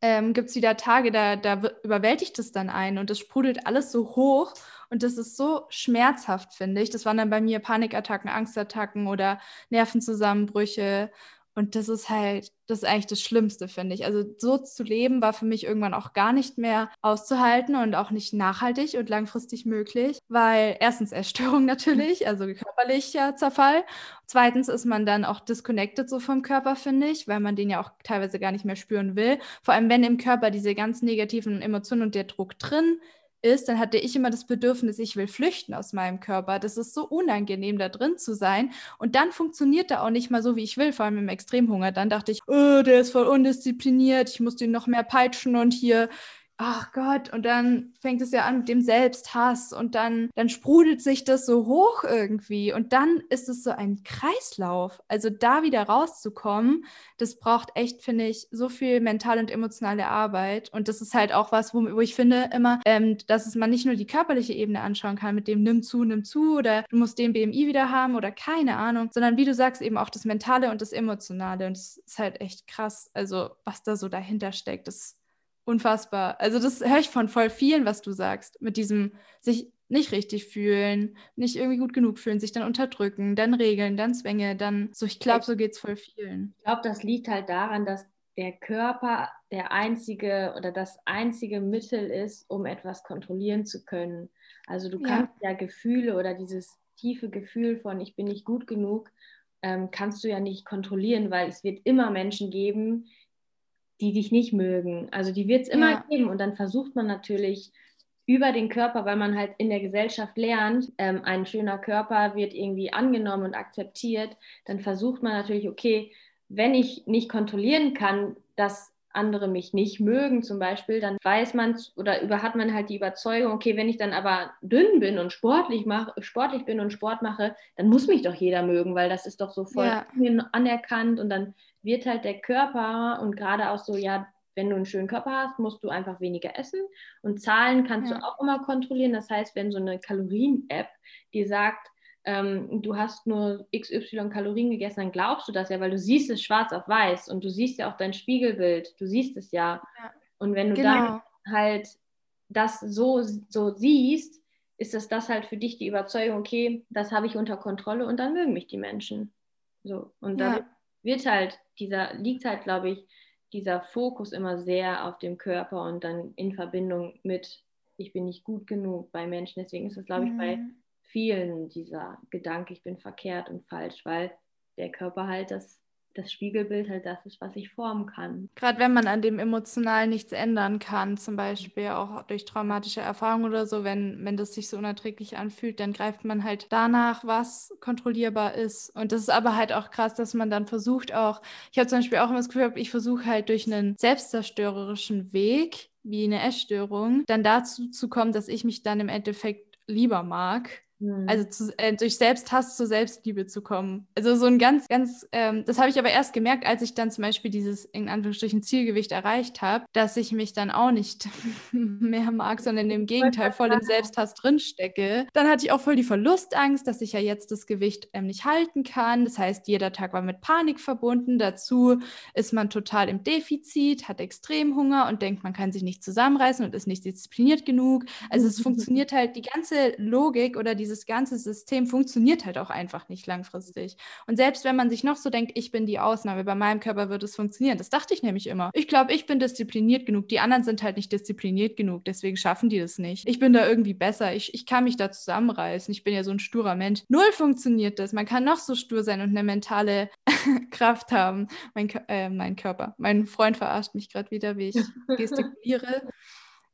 S1: ähm, gibt es wieder Tage, da, da überwältigt es dann ein und es sprudelt alles so hoch und das ist so schmerzhaft, finde ich. Das waren dann bei mir Panikattacken, Angstattacken oder Nervenzusammenbrüche Und das ist halt, das ist eigentlich das Schlimmste, finde ich. Also so zu leben war für mich irgendwann auch gar nicht mehr auszuhalten und auch nicht nachhaltig und langfristig möglich, weil erstens Erstörung [laughs] natürlich, also körperlicher Zerfall. Zweitens ist man dann auch disconnected so vom Körper, finde ich, weil man den ja auch teilweise gar nicht mehr spüren will. Vor allem, wenn im Körper diese ganz negativen Emotionen und der Druck drin ist, dann hatte ich immer das Bedürfnis, ich will flüchten aus meinem Körper. Das ist so unangenehm, da drin zu sein. Und dann funktioniert er auch nicht mal so, wie ich will, vor allem im Extremhunger. Dann dachte ich, oh, der ist voll undiszipliniert, ich muss den noch mehr peitschen und hier ach Gott, und dann fängt es ja an mit dem Selbsthass und dann, dann sprudelt sich das so hoch irgendwie. Und dann ist es so ein Kreislauf. Also da wieder rauszukommen, das braucht echt, finde ich, so viel mentale und emotionale Arbeit. Und das ist halt auch was, wo, wo ich finde immer, ähm, dass es man nicht nur die körperliche Ebene anschauen kann mit dem nimm zu, nimm zu oder du musst den BMI wieder haben oder keine Ahnung, sondern wie du sagst, eben auch das Mentale und das Emotionale. Und es ist halt echt krass, also was da so dahinter steckt, das unfassbar. Also das höre ich von voll vielen, was du sagst, mit diesem sich nicht richtig fühlen, nicht irgendwie gut genug fühlen, sich dann unterdrücken, dann Regeln, dann Zwänge, dann so, ich glaube, so geht es voll vielen.
S2: Ich glaube, das liegt halt daran, dass der Körper der einzige oder das einzige Mittel ist, um etwas kontrollieren zu können. Also du kannst ja, ja Gefühle oder dieses tiefe Gefühl von ich bin nicht gut genug, ähm, kannst du ja nicht kontrollieren, weil es wird immer Menschen geben, die dich nicht mögen. Also die wird es immer ja. geben und dann versucht man natürlich über den Körper, weil man halt in der Gesellschaft lernt, ähm, ein schöner Körper wird irgendwie angenommen und akzeptiert, dann versucht man natürlich, okay, wenn ich nicht kontrollieren kann, dass andere mich nicht mögen zum Beispiel, dann weiß man oder über, hat man halt die Überzeugung, okay, wenn ich dann aber dünn bin und sportlich, mach, sportlich bin und Sport mache, dann muss mich doch jeder mögen, weil das ist doch so voll ja. anerkannt und dann wird halt der Körper und gerade auch so, ja, wenn du einen schönen Körper hast, musst du einfach weniger essen. Und Zahlen kannst ja. du auch immer kontrollieren. Das heißt, wenn so eine Kalorien-App dir sagt, ähm, du hast nur XY Kalorien gegessen, dann glaubst du das ja, weil du siehst es schwarz auf weiß und du siehst ja auch dein Spiegelbild, du siehst es ja. ja. Und wenn du genau. dann halt das so, so siehst, ist das, das halt für dich die Überzeugung, okay, das habe ich unter Kontrolle und dann mögen mich die Menschen. So. Und dann ja. wird halt dieser, liegt halt, glaube ich, dieser Fokus immer sehr auf dem Körper und dann in Verbindung mit, ich bin nicht gut genug bei Menschen. Deswegen ist es, glaube ich, mhm. bei vielen dieser Gedanke, ich bin verkehrt und falsch, weil der Körper halt das, das Spiegelbild halt das ist, was ich formen kann.
S1: Gerade wenn man an dem emotional nichts ändern kann, zum Beispiel auch durch traumatische Erfahrungen oder so, wenn, wenn das sich so unerträglich anfühlt, dann greift man halt danach, was kontrollierbar ist. Und das ist aber halt auch krass, dass man dann versucht auch, ich habe zum Beispiel auch immer das Gefühl, ich versuche halt durch einen selbstzerstörerischen Weg, wie eine Essstörung, dann dazu zu kommen, dass ich mich dann im Endeffekt lieber mag Mhm. Also zu, äh, durch Selbsthass zur Selbstliebe zu kommen. Also so ein ganz, ganz, ähm, das habe ich aber erst gemerkt, als ich dann zum Beispiel dieses in Anführungsstrichen Zielgewicht erreicht habe, dass ich mich dann auch nicht [laughs] mehr mag, sondern im Gegenteil voll im Selbsthass drinstecke. Dann hatte ich auch voll die Verlustangst, dass ich ja jetzt das Gewicht ähm, nicht halten kann. Das heißt, jeder Tag war mit Panik verbunden. Dazu ist man total im Defizit, hat Extremhunger und denkt, man kann sich nicht zusammenreißen und ist nicht diszipliniert genug. Also es [laughs] funktioniert halt die ganze Logik oder die dieses ganze System funktioniert halt auch einfach nicht langfristig. Und selbst wenn man sich noch so denkt, ich bin die Ausnahme, bei meinem Körper wird es funktionieren, das dachte ich nämlich immer. Ich glaube, ich bin diszipliniert genug, die anderen sind halt nicht diszipliniert genug, deswegen schaffen die das nicht. Ich bin da irgendwie besser, ich, ich kann mich da zusammenreißen, ich bin ja so ein sturer Mensch. Null funktioniert das, man kann noch so stur sein und eine mentale [laughs] Kraft haben. Mein, äh, mein Körper, mein Freund verarscht mich gerade wieder, wie ich gestikuliere.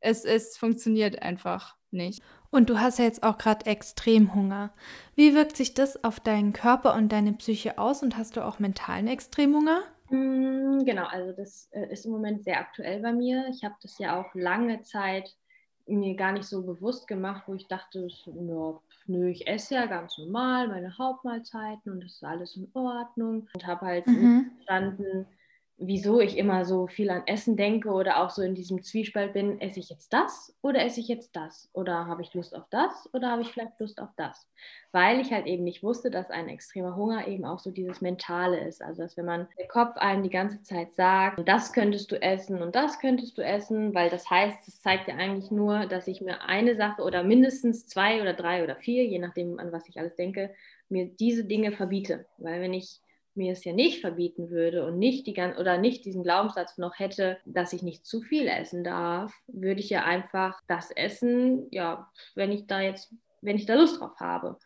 S1: Es, es funktioniert einfach nicht. Und du hast ja jetzt auch gerade Extremhunger. Wie wirkt sich das auf deinen Körper und deine Psyche aus und hast du auch mentalen Extremhunger?
S2: Mm, genau, also das äh, ist im Moment sehr aktuell bei mir. Ich habe das ja auch lange Zeit mir gar nicht so bewusst gemacht, wo ich dachte, ja, nö, ich esse ja ganz normal meine Hauptmahlzeiten und das ist alles in Ordnung und habe halt mhm. verstanden, wieso ich immer so viel an Essen denke oder auch so in diesem Zwiespalt bin, esse ich jetzt das oder esse ich jetzt das? Oder habe ich Lust auf das oder habe ich vielleicht Lust auf das? Weil ich halt eben nicht wusste, dass ein extremer Hunger eben auch so dieses Mentale ist. Also dass wenn man der Kopf einem die ganze Zeit sagt, das könntest du essen und das könntest du essen, weil das heißt, es zeigt ja eigentlich nur, dass ich mir eine Sache oder mindestens zwei oder drei oder vier, je nachdem an was ich alles denke, mir diese Dinge verbiete. Weil wenn ich mir es ja nicht verbieten würde und nicht die oder nicht diesen Glaubenssatz noch hätte, dass ich nicht zu viel essen darf, würde ich ja einfach das essen, ja, wenn ich da jetzt, wenn ich da Lust drauf habe.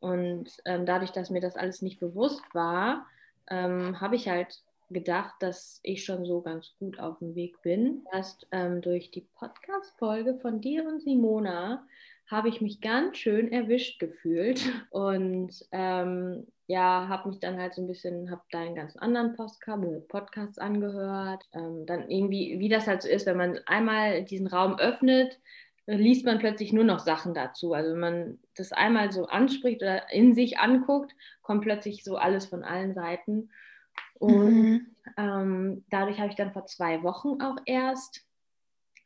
S2: Und ähm, dadurch, dass mir das alles nicht bewusst war, ähm, habe ich halt gedacht, dass ich schon so ganz gut auf dem Weg bin. Erst ähm, durch die Podcast-Folge von dir und Simona habe ich mich ganz schön erwischt gefühlt [laughs] und ähm, ja, habe mich dann halt so ein bisschen, habe da einen ganz anderen Podcast angehört. Ähm, dann irgendwie, wie das halt so ist, wenn man einmal diesen Raum öffnet, liest man plötzlich nur noch Sachen dazu. Also wenn man das einmal so anspricht oder in sich anguckt, kommt plötzlich so alles von allen Seiten. Und mhm. ähm, dadurch habe ich dann vor zwei Wochen auch erst,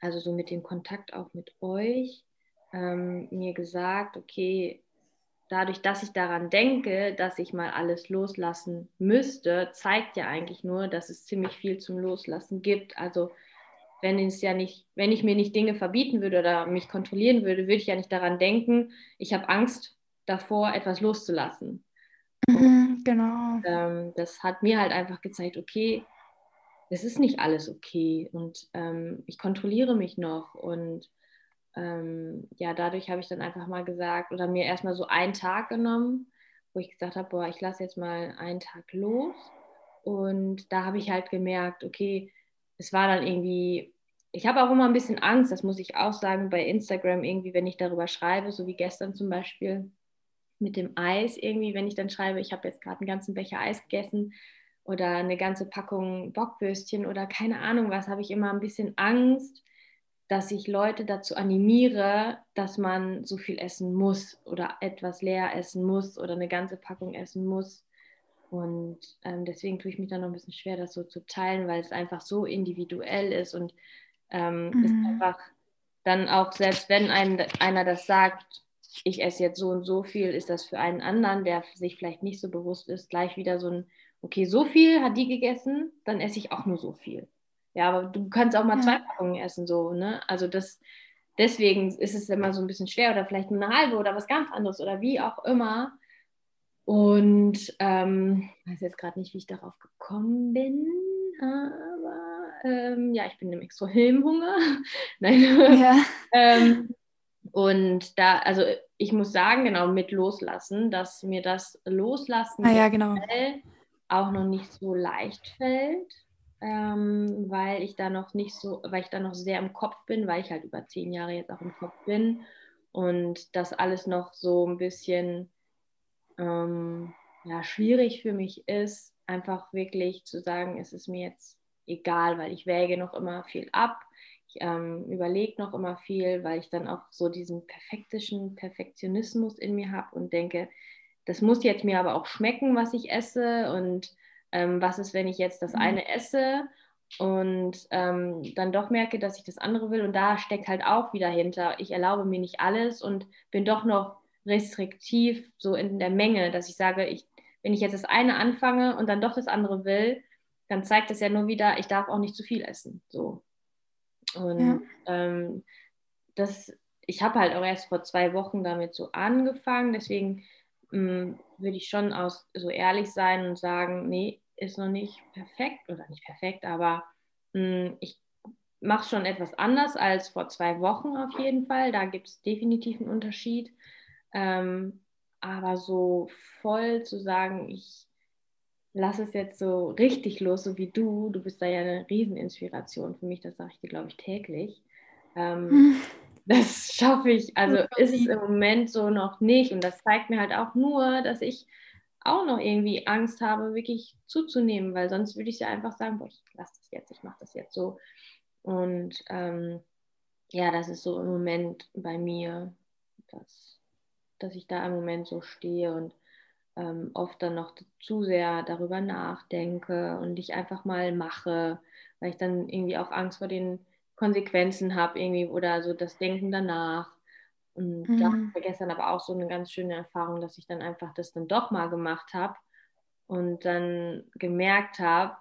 S2: also so mit dem Kontakt auch mit euch, ähm, mir gesagt, okay, dadurch, dass ich daran denke, dass ich mal alles loslassen müsste, zeigt ja eigentlich nur, dass es ziemlich viel zum Loslassen gibt. Also wenn es ja nicht, wenn ich mir nicht Dinge verbieten würde oder mich kontrollieren würde, würde ich ja nicht daran denken, ich habe Angst davor, etwas loszulassen.
S1: Mhm, genau.
S2: Und, ähm, das hat mir halt einfach gezeigt, okay, es ist nicht alles okay und ähm, ich kontrolliere mich noch und ähm, ja, dadurch habe ich dann einfach mal gesagt oder mir erstmal so einen Tag genommen, wo ich gesagt habe, boah, ich lasse jetzt mal einen Tag los. Und da habe ich halt gemerkt, okay, es war dann irgendwie, ich habe auch immer ein bisschen Angst, das muss ich auch sagen, bei Instagram irgendwie, wenn ich darüber schreibe, so wie gestern zum Beispiel mit dem Eis irgendwie, wenn ich dann schreibe, ich habe jetzt gerade einen ganzen Becher Eis gegessen oder eine ganze Packung Bockwürstchen oder keine Ahnung was, habe ich immer ein bisschen Angst, dass ich Leute dazu animiere, dass man so viel essen muss oder etwas leer essen muss oder eine ganze Packung essen muss. Und ähm, deswegen tue ich mich dann noch ein bisschen schwer, das so zu teilen, weil es einfach so individuell ist und ähm, mhm. ist einfach dann auch, selbst wenn ein, einer das sagt, ich esse jetzt so und so viel, ist das für einen anderen, der sich vielleicht nicht so bewusst ist, gleich wieder so ein, okay, so viel hat die gegessen, dann esse ich auch nur so viel. Ja, aber du kannst auch mal ja. zwei Packungen essen, so, ne? Also das, deswegen ist es immer so ein bisschen schwer oder vielleicht nur eine halbe oder was ganz anderes oder wie auch immer. Und ähm, ich weiß jetzt gerade nicht, wie ich darauf gekommen bin, aber ähm, ja, ich bin nämlich so [laughs] Hilmhunger. Nein. Ja. ähm, und da, also ich muss sagen, genau mit Loslassen, dass mir das Loslassen
S1: ah, ja, genau.
S2: auch noch nicht so leicht fällt ähm, weil ich da noch nicht so, weil ich da noch sehr im Kopf bin, weil ich halt über zehn Jahre jetzt auch im Kopf bin und das alles noch so ein bisschen ähm, ja, schwierig für mich ist, einfach wirklich zu sagen, es ist mir jetzt egal, weil ich wäge noch immer viel ab. Ich ähm, überlege noch immer viel, weil ich dann auch so diesen perfektischen Perfektionismus in mir habe und denke, das muss jetzt mir aber auch schmecken, was ich esse und ähm, was ist, wenn ich jetzt das mhm. eine esse und ähm, dann doch merke, dass ich das andere will. Und da steckt halt auch wieder hinter, ich erlaube mir nicht alles und bin doch noch restriktiv so in der Menge, dass ich sage, ich, wenn ich jetzt das eine anfange und dann doch das andere will, dann zeigt das ja nur wieder, ich darf auch nicht zu viel essen. So. Und ja. ähm, das, ich habe halt auch erst vor zwei Wochen damit so angefangen, deswegen hm, würde ich schon aus, so ehrlich sein und sagen, nee, ist noch nicht perfekt oder nicht perfekt, aber mh, hm, ich mache schon etwas anders als vor zwei Wochen auf jeden Fall. Da gibt es definitiv einen Unterschied. Ähm, aber so voll zu sagen, ich lasse es jetzt so richtig los, so wie du, du bist da ja eine Rieseninspiration für mich, das sage ich dir, glaube ich, täglich. Ähm, [laughs] das schaffe ich, also [laughs] ist es im Moment so noch nicht. Und das zeigt mir halt auch nur, dass ich auch noch irgendwie Angst habe, wirklich zuzunehmen, weil sonst würde ich ja einfach sagen, boah, ich lasse das jetzt, ich mache das jetzt so. Und ähm, ja, das ist so im Moment bei mir, dass, dass ich da im Moment so stehe und ähm, oft dann noch zu sehr darüber nachdenke und ich einfach mal mache, weil ich dann irgendwie auch Angst vor den Konsequenzen habe irgendwie oder so das Denken danach. Und mhm. da haben wir gestern aber auch so eine ganz schöne Erfahrung, dass ich dann einfach das dann doch mal gemacht habe und dann gemerkt habe,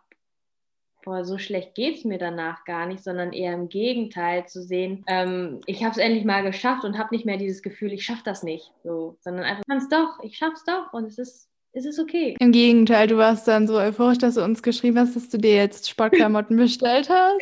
S2: boah, so schlecht geht es mir danach gar nicht, sondern eher im Gegenteil zu sehen, ähm, ich habe es endlich mal geschafft und habe nicht mehr dieses Gefühl, ich schaffe das nicht, so, sondern einfach, ich kann es doch, ich schaffe es doch und es ist ist es okay.
S1: Im Gegenteil, du warst dann so euphorisch, dass du uns geschrieben hast, dass du dir jetzt Sportklamotten [laughs] bestellt hast.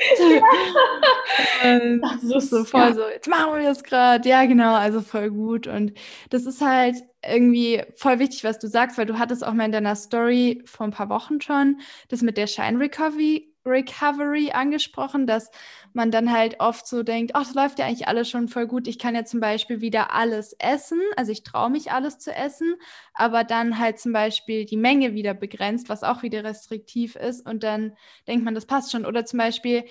S1: [laughs] das ist so voll so, jetzt machen wir das gerade. Ja, genau, also voll gut. Und das ist halt irgendwie voll wichtig, was du sagst, weil du hattest auch mal in deiner Story vor ein paar Wochen schon das mit der Shine Recovery Recovery angesprochen, dass man dann halt oft so denkt, ach, das läuft ja eigentlich alles schon voll gut. Ich kann ja zum Beispiel wieder alles essen, also ich traue mich alles zu essen, aber dann halt zum Beispiel die Menge wieder begrenzt, was auch wieder restriktiv ist und dann denkt man, das passt schon. Oder zum Beispiel,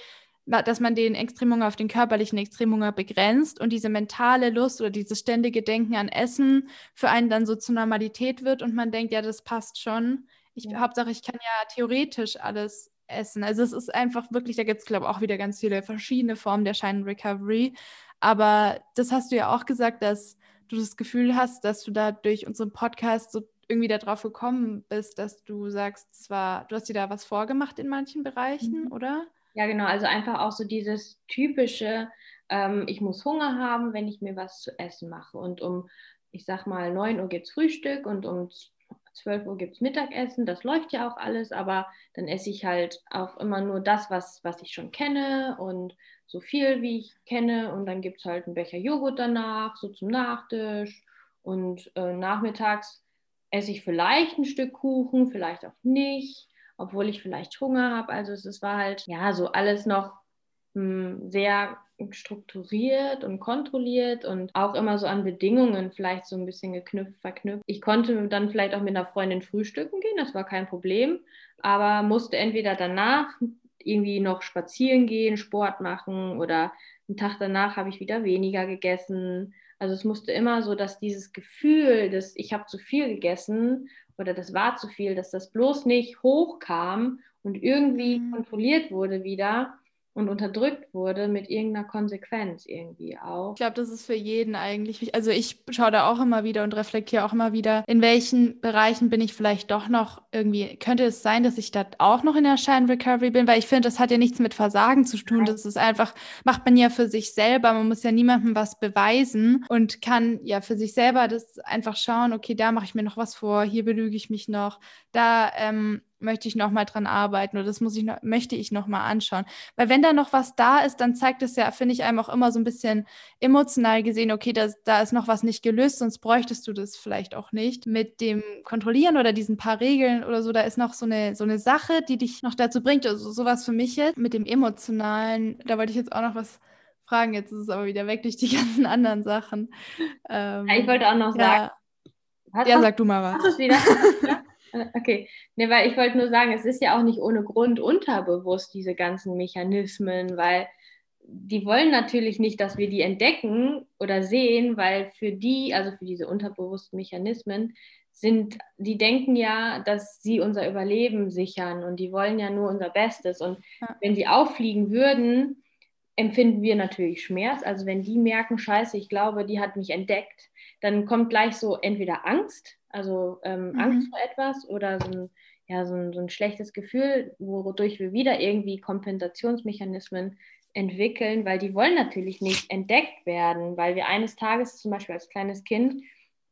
S1: dass man den Extremhunger auf den körperlichen Extremhunger begrenzt und diese mentale Lust oder dieses ständige Denken an Essen für einen dann so zur Normalität wird und man denkt, ja, das passt schon. Ich, ja. Hauptsache, ich kann ja theoretisch alles essen. Also es ist einfach wirklich, da gibt es, glaube ich, auch wieder ganz viele verschiedene Formen der Shine Recovery. Aber das hast du ja auch gesagt, dass du das Gefühl hast, dass du da durch unseren Podcast so irgendwie darauf gekommen bist, dass du sagst, zwar, du hast dir da was vorgemacht in manchen Bereichen, mhm. oder?
S2: Ja, genau. Also einfach auch so dieses typische, ähm, ich muss Hunger haben, wenn ich mir was zu essen mache. Und um, ich sag mal, 9 Uhr gibt es Frühstück und um 12 Uhr gibt es Mittagessen, das läuft ja auch alles, aber dann esse ich halt auch immer nur das, was, was ich schon kenne und so viel, wie ich kenne. Und dann gibt es halt einen Becher Joghurt danach, so zum Nachtisch. Und äh, nachmittags esse ich vielleicht ein Stück Kuchen, vielleicht auch nicht, obwohl ich vielleicht Hunger habe. Also es war halt, ja, so alles noch sehr strukturiert und kontrolliert und auch immer so an Bedingungen vielleicht so ein bisschen geknüpft, verknüpft. Ich konnte dann vielleicht auch mit einer Freundin frühstücken gehen, das war kein Problem, aber musste entweder danach irgendwie noch spazieren gehen, Sport machen oder einen Tag danach habe ich wieder weniger gegessen. Also es musste immer so, dass dieses Gefühl, dass ich habe zu viel gegessen oder das war zu viel, dass das bloß nicht hochkam und irgendwie mhm. kontrolliert wurde wieder, und unterdrückt wurde mit irgendeiner Konsequenz irgendwie auch.
S1: Ich glaube, das ist für jeden eigentlich wichtig. Also ich schaue da auch immer wieder und reflektiere auch immer wieder, in welchen Bereichen bin ich vielleicht doch noch irgendwie, könnte es sein, dass ich da auch noch in der Shine Recovery bin, weil ich finde, das hat ja nichts mit Versagen zu tun. Das ist einfach, macht man ja für sich selber. Man muss ja niemandem was beweisen und kann ja für sich selber das einfach schauen, okay, da mache ich mir noch was vor, hier belüge ich mich noch, da ähm, möchte ich noch mal dran arbeiten oder das muss ich noch, möchte ich noch mal anschauen. Weil wenn da noch was da ist, dann zeigt es ja, finde ich, einem auch immer so ein bisschen emotional gesehen, okay, das, da ist noch was nicht gelöst, sonst bräuchtest du das vielleicht auch nicht. Mit dem Kontrollieren oder diesen paar Regeln oder so, da ist noch so eine, so eine Sache, die dich noch dazu bringt. Also sowas für mich jetzt. Mit dem Emotionalen, da wollte ich jetzt auch noch was fragen, jetzt ist es aber wieder weg durch die [laughs] ganzen anderen Sachen.
S2: Ähm, ja, ich wollte auch noch
S1: ja, sagen. ja, sag du mal was.
S2: Hast du wieder? [laughs] Okay, ne, weil ich wollte nur sagen, es ist ja auch nicht ohne Grund unterbewusst, diese ganzen Mechanismen, weil die wollen natürlich nicht, dass wir die entdecken oder sehen, weil für die, also für diese unterbewussten Mechanismen, sind, die denken ja, dass sie unser Überleben sichern und die wollen ja nur unser Bestes. Und ja. wenn sie auffliegen würden, empfinden wir natürlich Schmerz. Also wenn die merken, scheiße, ich glaube, die hat mich entdeckt, dann kommt gleich so entweder Angst, also ähm, mhm. Angst vor etwas oder so ein, ja, so ein, so ein schlechtes Gefühl, wodurch wir wieder irgendwie Kompensationsmechanismen entwickeln, weil die wollen natürlich nicht entdeckt werden, weil wir eines Tages zum Beispiel als kleines Kind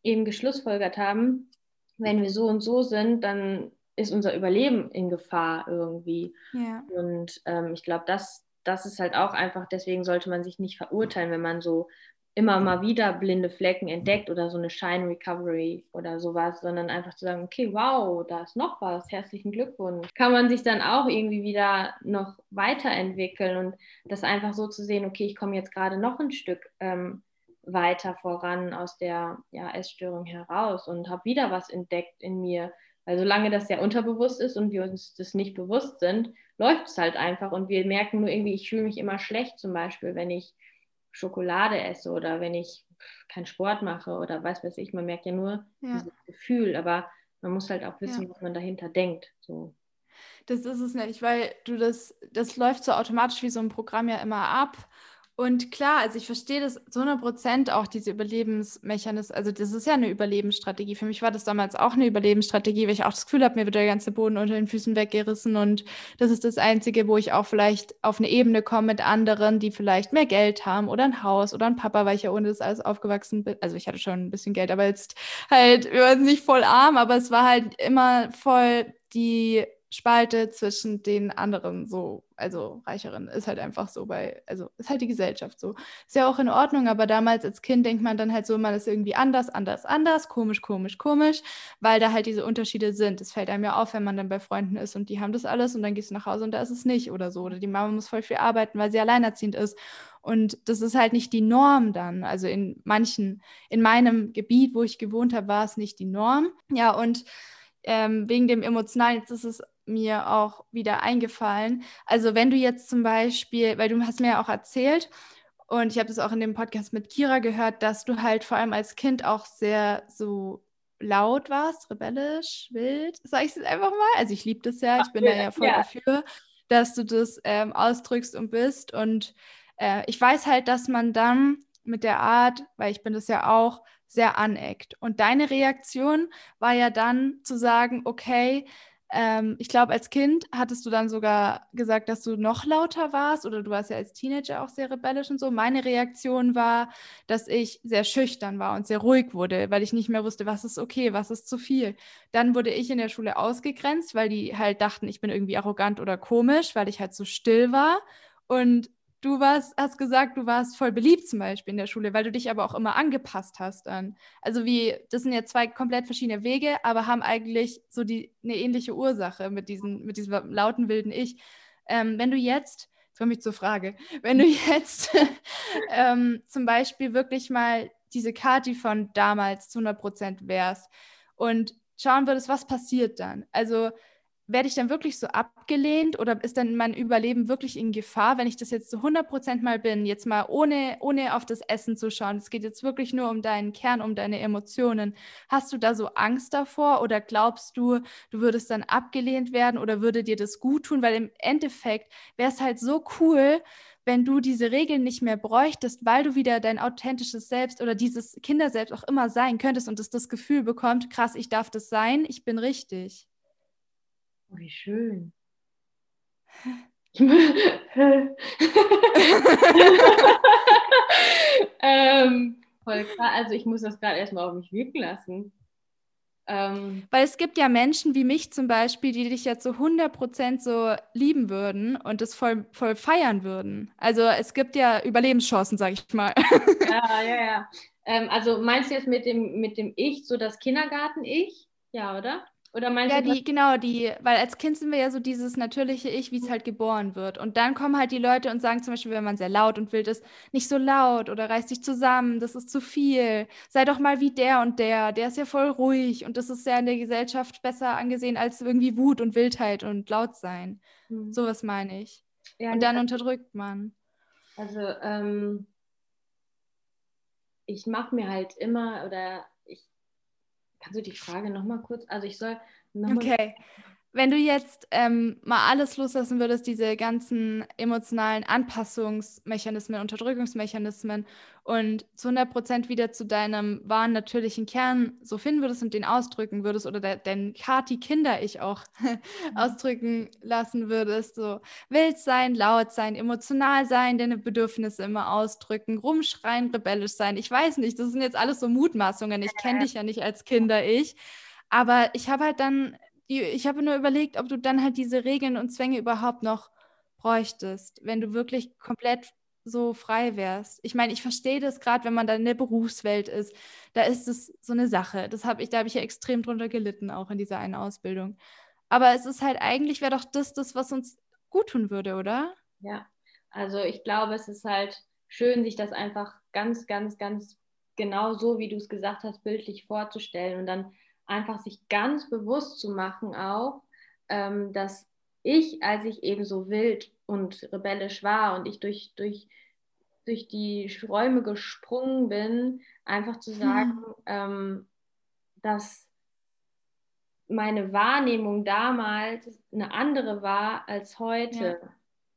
S2: eben geschlussfolgert haben, wenn wir so und so sind, dann ist unser Überleben in Gefahr irgendwie. Ja. Und ähm, ich glaube, das, das ist halt auch einfach, deswegen sollte man sich nicht verurteilen, wenn man so immer mal wieder blinde Flecken entdeckt oder so eine Shine Recovery oder sowas, sondern einfach zu sagen, okay, wow, da ist noch was, herzlichen Glückwunsch. Kann man sich dann auch irgendwie wieder noch weiterentwickeln und das einfach so zu sehen, okay, ich komme jetzt gerade noch ein Stück ähm, weiter voran aus der ja, Essstörung heraus und habe wieder was entdeckt in mir. Weil solange das ja unterbewusst ist und wir uns das nicht bewusst sind, läuft es halt einfach und wir merken nur irgendwie, ich fühle mich immer schlecht zum Beispiel, wenn ich Schokolade esse oder wenn ich keinen Sport mache oder weiß was ich, man merkt ja nur ja. dieses Gefühl, aber man muss halt auch wissen, ja. was man dahinter denkt. So.
S1: Das ist es nicht, weil du das, das läuft so automatisch wie so ein Programm ja immer ab. Und klar, also ich verstehe das zu 100 Prozent auch, diese Überlebensmechanismus. Also das ist ja eine Überlebensstrategie. Für mich war das damals auch eine Überlebensstrategie, weil ich auch das Gefühl habe, mir wird der ganze Boden unter den Füßen weggerissen. Und das ist das Einzige, wo ich auch vielleicht auf eine Ebene komme mit anderen, die vielleicht mehr Geld haben oder ein Haus oder ein Papa, weil ich ja ohne das alles aufgewachsen bin. Also ich hatte schon ein bisschen Geld, aber jetzt halt, wir waren nicht voll arm, aber es war halt immer voll die Spalte zwischen den anderen so, also Reicheren, ist halt einfach so bei, also ist halt die Gesellschaft so. Ist ja auch in Ordnung, aber damals als Kind denkt man dann halt so, man ist irgendwie anders, anders, anders, komisch, komisch, komisch, weil da halt diese Unterschiede sind. Es fällt einem ja auf, wenn man dann bei Freunden ist und die haben das alles und dann gehst du nach Hause und da ist es nicht oder so. Oder die Mama muss voll viel arbeiten, weil sie alleinerziehend ist. Und das ist halt nicht die Norm dann. Also in manchen, in meinem Gebiet, wo ich gewohnt habe, war es nicht die Norm. Ja, und ähm, wegen dem Emotionalen, jetzt ist es mir auch wieder eingefallen. Also wenn du jetzt zum Beispiel, weil du hast mir ja auch erzählt, und ich habe das auch in dem Podcast mit Kira gehört, dass du halt vor allem als Kind auch sehr so laut warst, rebellisch, wild, sage ich es einfach mal. Also ich liebe das ja, ich bin Ach, da ja voll ja. dafür, dass du das ähm, ausdrückst und bist. Und äh, ich weiß halt, dass man dann mit der Art, weil ich bin das ja auch, sehr aneckt. Und deine Reaktion war ja dann zu sagen, okay, ähm, ich glaube, als Kind hattest du dann sogar gesagt, dass du noch lauter warst oder du warst ja als Teenager auch sehr rebellisch und so. Meine Reaktion war, dass ich sehr schüchtern war und sehr ruhig wurde, weil ich nicht mehr wusste, was ist okay, was ist zu viel. Dann wurde ich in der Schule ausgegrenzt, weil die halt dachten, ich bin irgendwie arrogant oder komisch, weil ich halt so still war. Und du warst, hast gesagt, du warst voll beliebt zum Beispiel in der Schule, weil du dich aber auch immer angepasst hast an. Also wie, das sind ja zwei komplett verschiedene Wege, aber haben eigentlich so die, eine ähnliche Ursache mit, diesen, mit diesem lauten, wilden Ich. Ähm, wenn du jetzt, jetzt komme ich zur Frage, [laughs] wenn du jetzt [laughs] ähm, zum Beispiel wirklich mal diese Kati von damals zu 100 Prozent wärst und schauen würdest, was passiert dann? Also werde ich dann wirklich so abgelehnt oder ist dann mein Überleben wirklich in Gefahr, wenn ich das jetzt zu 100 Prozent mal bin, jetzt mal ohne, ohne auf das Essen zu schauen? Es geht jetzt wirklich nur um deinen Kern, um deine Emotionen. Hast du da so Angst davor oder glaubst du, du würdest dann abgelehnt werden oder würde dir das gut tun? Weil im Endeffekt wäre es halt so cool, wenn du diese Regeln nicht mehr bräuchtest, weil du wieder dein authentisches Selbst oder dieses Kinderselbst auch immer sein könntest und es das Gefühl bekommt, krass, ich darf das sein, ich bin richtig.
S2: Oh, wie schön. [laughs] ähm, voll klar. Also ich muss das gerade erstmal auf mich wirken lassen.
S1: Ähm, Weil es gibt ja Menschen wie mich zum Beispiel, die dich ja zu 100% so lieben würden und das voll, voll feiern würden. Also es gibt ja Überlebenschancen, sag ich mal.
S2: ja, [laughs] ja, ja. Ähm, also meinst du jetzt mit dem, mit dem Ich, so das Kindergarten-Ich? Ja, oder? Oder meinst
S1: ja,
S2: du?
S1: die, genau, die, weil als Kind sind wir ja so dieses natürliche Ich, wie es halt geboren wird. Und dann kommen halt die Leute und sagen zum Beispiel, wenn man sehr laut und wild ist, nicht so laut oder reiß dich zusammen, das ist zu viel. Sei doch mal wie der und der, der ist ja voll ruhig und das ist ja in der Gesellschaft besser angesehen als irgendwie Wut und Wildheit und laut sein. Hm. Sowas meine ich. Ja, und dann unterdrückt man.
S2: Also, ähm, ich mache mir halt immer oder Kannst du die Frage nochmal kurz? Also ich soll.
S1: okay. Wenn du jetzt ähm, mal alles loslassen würdest, diese ganzen emotionalen Anpassungsmechanismen, Unterdrückungsmechanismen und zu 100 Prozent wieder zu deinem wahren, natürlichen Kern so finden würdest und den ausdrücken würdest oder de dein Kati-Kinder-Ich auch [laughs] mhm. ausdrücken lassen würdest, so wild sein, laut sein, emotional sein, deine Bedürfnisse immer ausdrücken, rumschreien, rebellisch sein. Ich weiß nicht, das sind jetzt alles so Mutmaßungen. Ich kenne dich ja nicht als Kinder-Ich. Aber ich habe halt dann ich habe nur überlegt, ob du dann halt diese Regeln und Zwänge überhaupt noch bräuchtest, wenn du wirklich komplett so frei wärst. Ich meine, ich verstehe das gerade, wenn man dann in der Berufswelt ist. Da ist es so eine Sache. Das habe ich, da habe ich ja extrem drunter gelitten, auch in dieser einen Ausbildung. Aber es ist halt eigentlich, wäre doch das, das, was uns gut tun würde, oder?
S2: Ja, also ich glaube, es ist halt schön, sich das einfach ganz, ganz, ganz genau so, wie du es gesagt hast, bildlich vorzustellen und dann einfach sich ganz bewusst zu machen auch, ähm, dass ich, als ich eben so wild und rebellisch war und ich durch, durch, durch die Räume gesprungen bin, einfach zu sagen, hm. ähm, dass meine Wahrnehmung damals eine andere war als heute. Ja.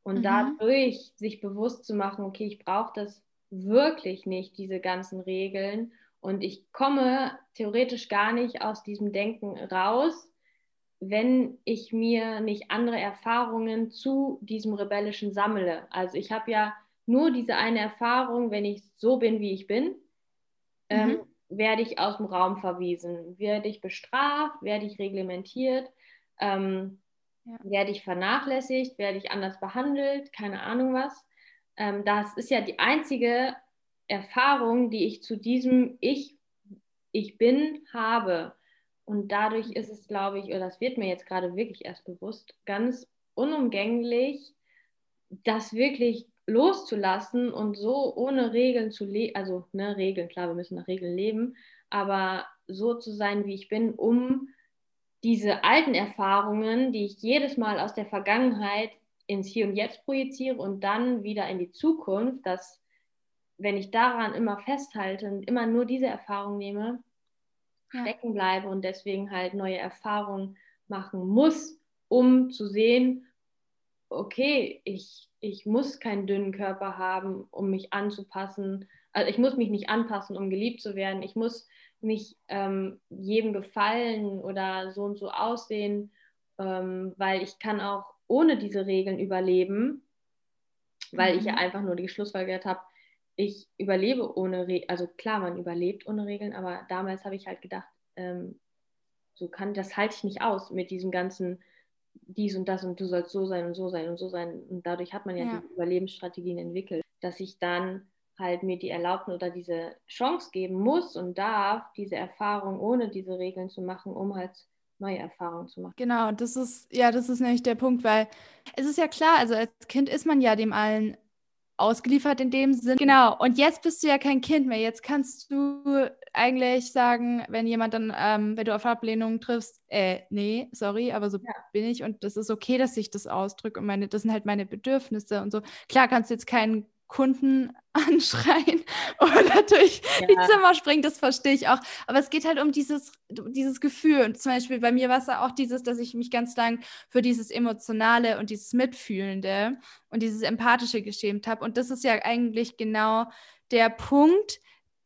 S2: Und mhm. dadurch sich bewusst zu machen, okay, ich brauche das wirklich nicht, diese ganzen Regeln. Und ich komme theoretisch gar nicht aus diesem Denken raus, wenn ich mir nicht andere Erfahrungen zu diesem Rebellischen sammle. Also ich habe ja nur diese eine Erfahrung, wenn ich so bin, wie ich bin, ähm, mhm. werde ich aus dem Raum verwiesen, werde ich bestraft, werde ich reglementiert. Ähm, ja. Werde ich vernachlässigt, werde ich anders behandelt, keine Ahnung was. Ähm, das ist ja die einzige Erfahrung, die ich zu diesem Ich, ich bin, habe. Und dadurch ist es, glaube ich, oder das wird mir jetzt gerade wirklich erst bewusst, ganz unumgänglich, das wirklich loszulassen und so ohne Regeln zu leben, also ne, Regeln, klar, wir müssen nach Regeln leben, aber so zu sein, wie ich bin, um diese alten Erfahrungen, die ich jedes Mal aus der Vergangenheit ins Hier und Jetzt projiziere und dann wieder in die Zukunft, dass wenn ich daran immer festhalte und immer nur diese Erfahrung nehme, ja. stecken bleibe und deswegen halt neue Erfahrungen machen muss, um zu sehen, okay, ich, ich muss keinen dünnen Körper haben, um mich anzupassen. Also ich muss mich nicht anpassen, um geliebt zu werden. Ich muss nicht ähm, jedem gefallen oder so und so aussehen, ähm, weil ich kann auch ohne diese Regeln überleben, weil mhm. ich ja einfach nur die Schlussfolgerung habe, ich überlebe ohne Regeln, also klar, man überlebt ohne Regeln, aber damals habe ich halt gedacht, ähm, so kann, das halte ich nicht aus mit diesem ganzen dies und das und du sollst so sein und so sein und so sein. Und dadurch hat man ja, ja. die Überlebensstrategien entwickelt, dass ich dann halt mir die Erlaubnis oder diese Chance geben muss und darf, diese Erfahrung ohne diese Regeln zu machen, um halt neue Erfahrungen zu machen.
S1: Genau, das ist, ja, das ist nämlich der Punkt, weil es ist ja klar, also als Kind ist man ja dem allen ausgeliefert in dem Sinn. Genau, und jetzt bist du ja kein Kind mehr. Jetzt kannst du eigentlich sagen, wenn jemand dann, ähm, wenn du auf Ablehnung triffst, äh, nee, sorry, aber so ja. bin ich und das ist okay, dass ich das ausdrücke und meine, das sind halt meine Bedürfnisse und so. Klar kannst du jetzt keinen Kunden [laughs] anschreien oder durch ja. die Zimmer springen, das verstehe ich auch. Aber es geht halt um dieses, dieses Gefühl. Und zum Beispiel bei mir war es auch dieses, dass ich mich ganz lang für dieses Emotionale und dieses Mitfühlende und dieses Empathische geschämt habe. Und das ist ja eigentlich genau der Punkt,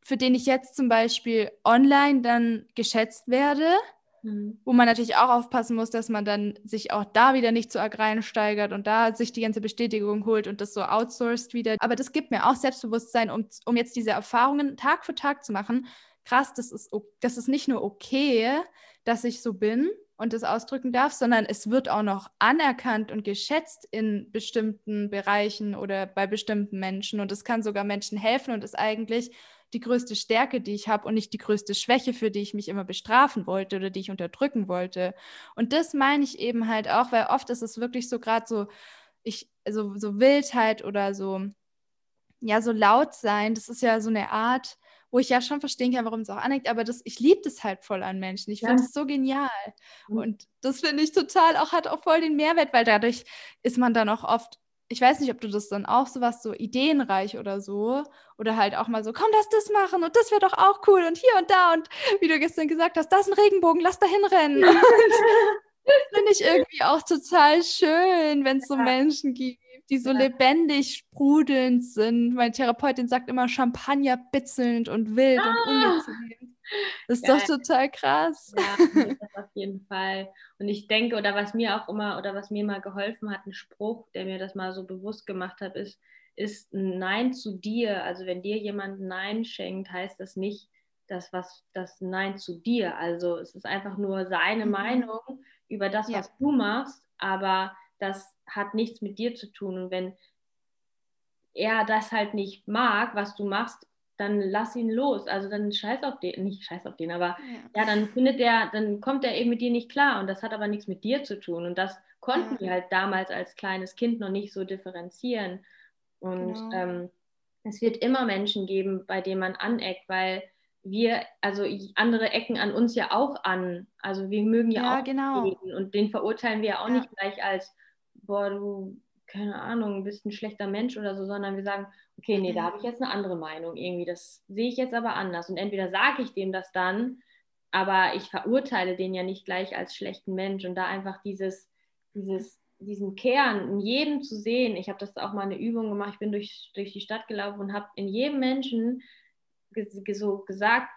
S1: für den ich jetzt zum Beispiel online dann geschätzt werde Mhm. Wo man natürlich auch aufpassen muss, dass man dann sich auch da wieder nicht zu arg reinsteigert und da sich die ganze Bestätigung holt und das so outsourced wieder. Aber das gibt mir auch Selbstbewusstsein, um, um jetzt diese Erfahrungen Tag für Tag zu machen. Krass, das ist, das ist nicht nur okay, dass ich so bin und das ausdrücken darf, sondern es wird auch noch anerkannt und geschätzt in bestimmten Bereichen oder bei bestimmten Menschen. Und es kann sogar Menschen helfen und ist eigentlich die größte Stärke, die ich habe und nicht die größte Schwäche, für die ich mich immer bestrafen wollte oder die ich unterdrücken wollte. Und das meine ich eben halt auch, weil oft ist es wirklich so gerade so, ich, so, so Wildheit oder so, ja, so laut sein, das ist ja so eine Art, wo ich ja schon verstehen kann, warum es auch aneckt, aber das, ich liebe das halt voll an Menschen. Ich ja. finde es so genial. Mhm. Und das finde ich total auch, hat auch voll den Mehrwert, weil dadurch ist man dann auch oft ich weiß nicht, ob du das dann auch so was so ideenreich oder so oder halt auch mal so, komm, lass das machen und das wäre doch auch cool und hier und da und wie du gestern gesagt hast, da ist ein Regenbogen, lass da hinrennen. [laughs] das finde ich irgendwie auch total schön, wenn es so Menschen gibt, die so ja. lebendig sprudelnd sind. Meine Therapeutin sagt immer Champagner bitzelnd und wild ah. und ungezähmt. Das ist ja. doch total krass.
S2: Ja, [laughs] auf jeden Fall. Und ich denke, oder was mir auch immer, oder was mir mal geholfen hat, ein Spruch, der mir das mal so bewusst gemacht hat, ist, ist ein Nein zu dir. Also wenn dir jemand Nein schenkt, heißt das nicht, das was das Nein zu dir. Also es ist einfach nur seine mhm. Meinung über das, ja. was du machst, aber das hat nichts mit dir zu tun. Und wenn er das halt nicht mag, was du machst, dann lass ihn los. Also dann scheiß auf den, nicht scheiß auf den, aber ja, ja dann findet der, dann kommt er eben mit dir nicht klar und das hat aber nichts mit dir zu tun. Und das konnten ja. wir halt damals als kleines Kind noch nicht so differenzieren. Und genau. ähm, es wird immer Menschen geben, bei denen man aneckt, weil wir, also andere ecken an uns ja auch an. Also wir mögen ja, ja auch
S1: genau.
S2: reden und den verurteilen wir ja auch nicht gleich als, boah, du keine Ahnung, bist ein schlechter Mensch oder so, sondern wir sagen, okay, nee, da mhm. habe ich jetzt eine andere Meinung irgendwie, das sehe ich jetzt aber anders. Und entweder sage ich dem das dann, aber ich verurteile den ja nicht gleich als schlechten Mensch und da einfach dieses, dieses diesen Kern in jedem zu sehen. Ich habe das auch mal eine Übung gemacht. Ich bin durch, durch die Stadt gelaufen und habe in jedem Menschen so gesagt,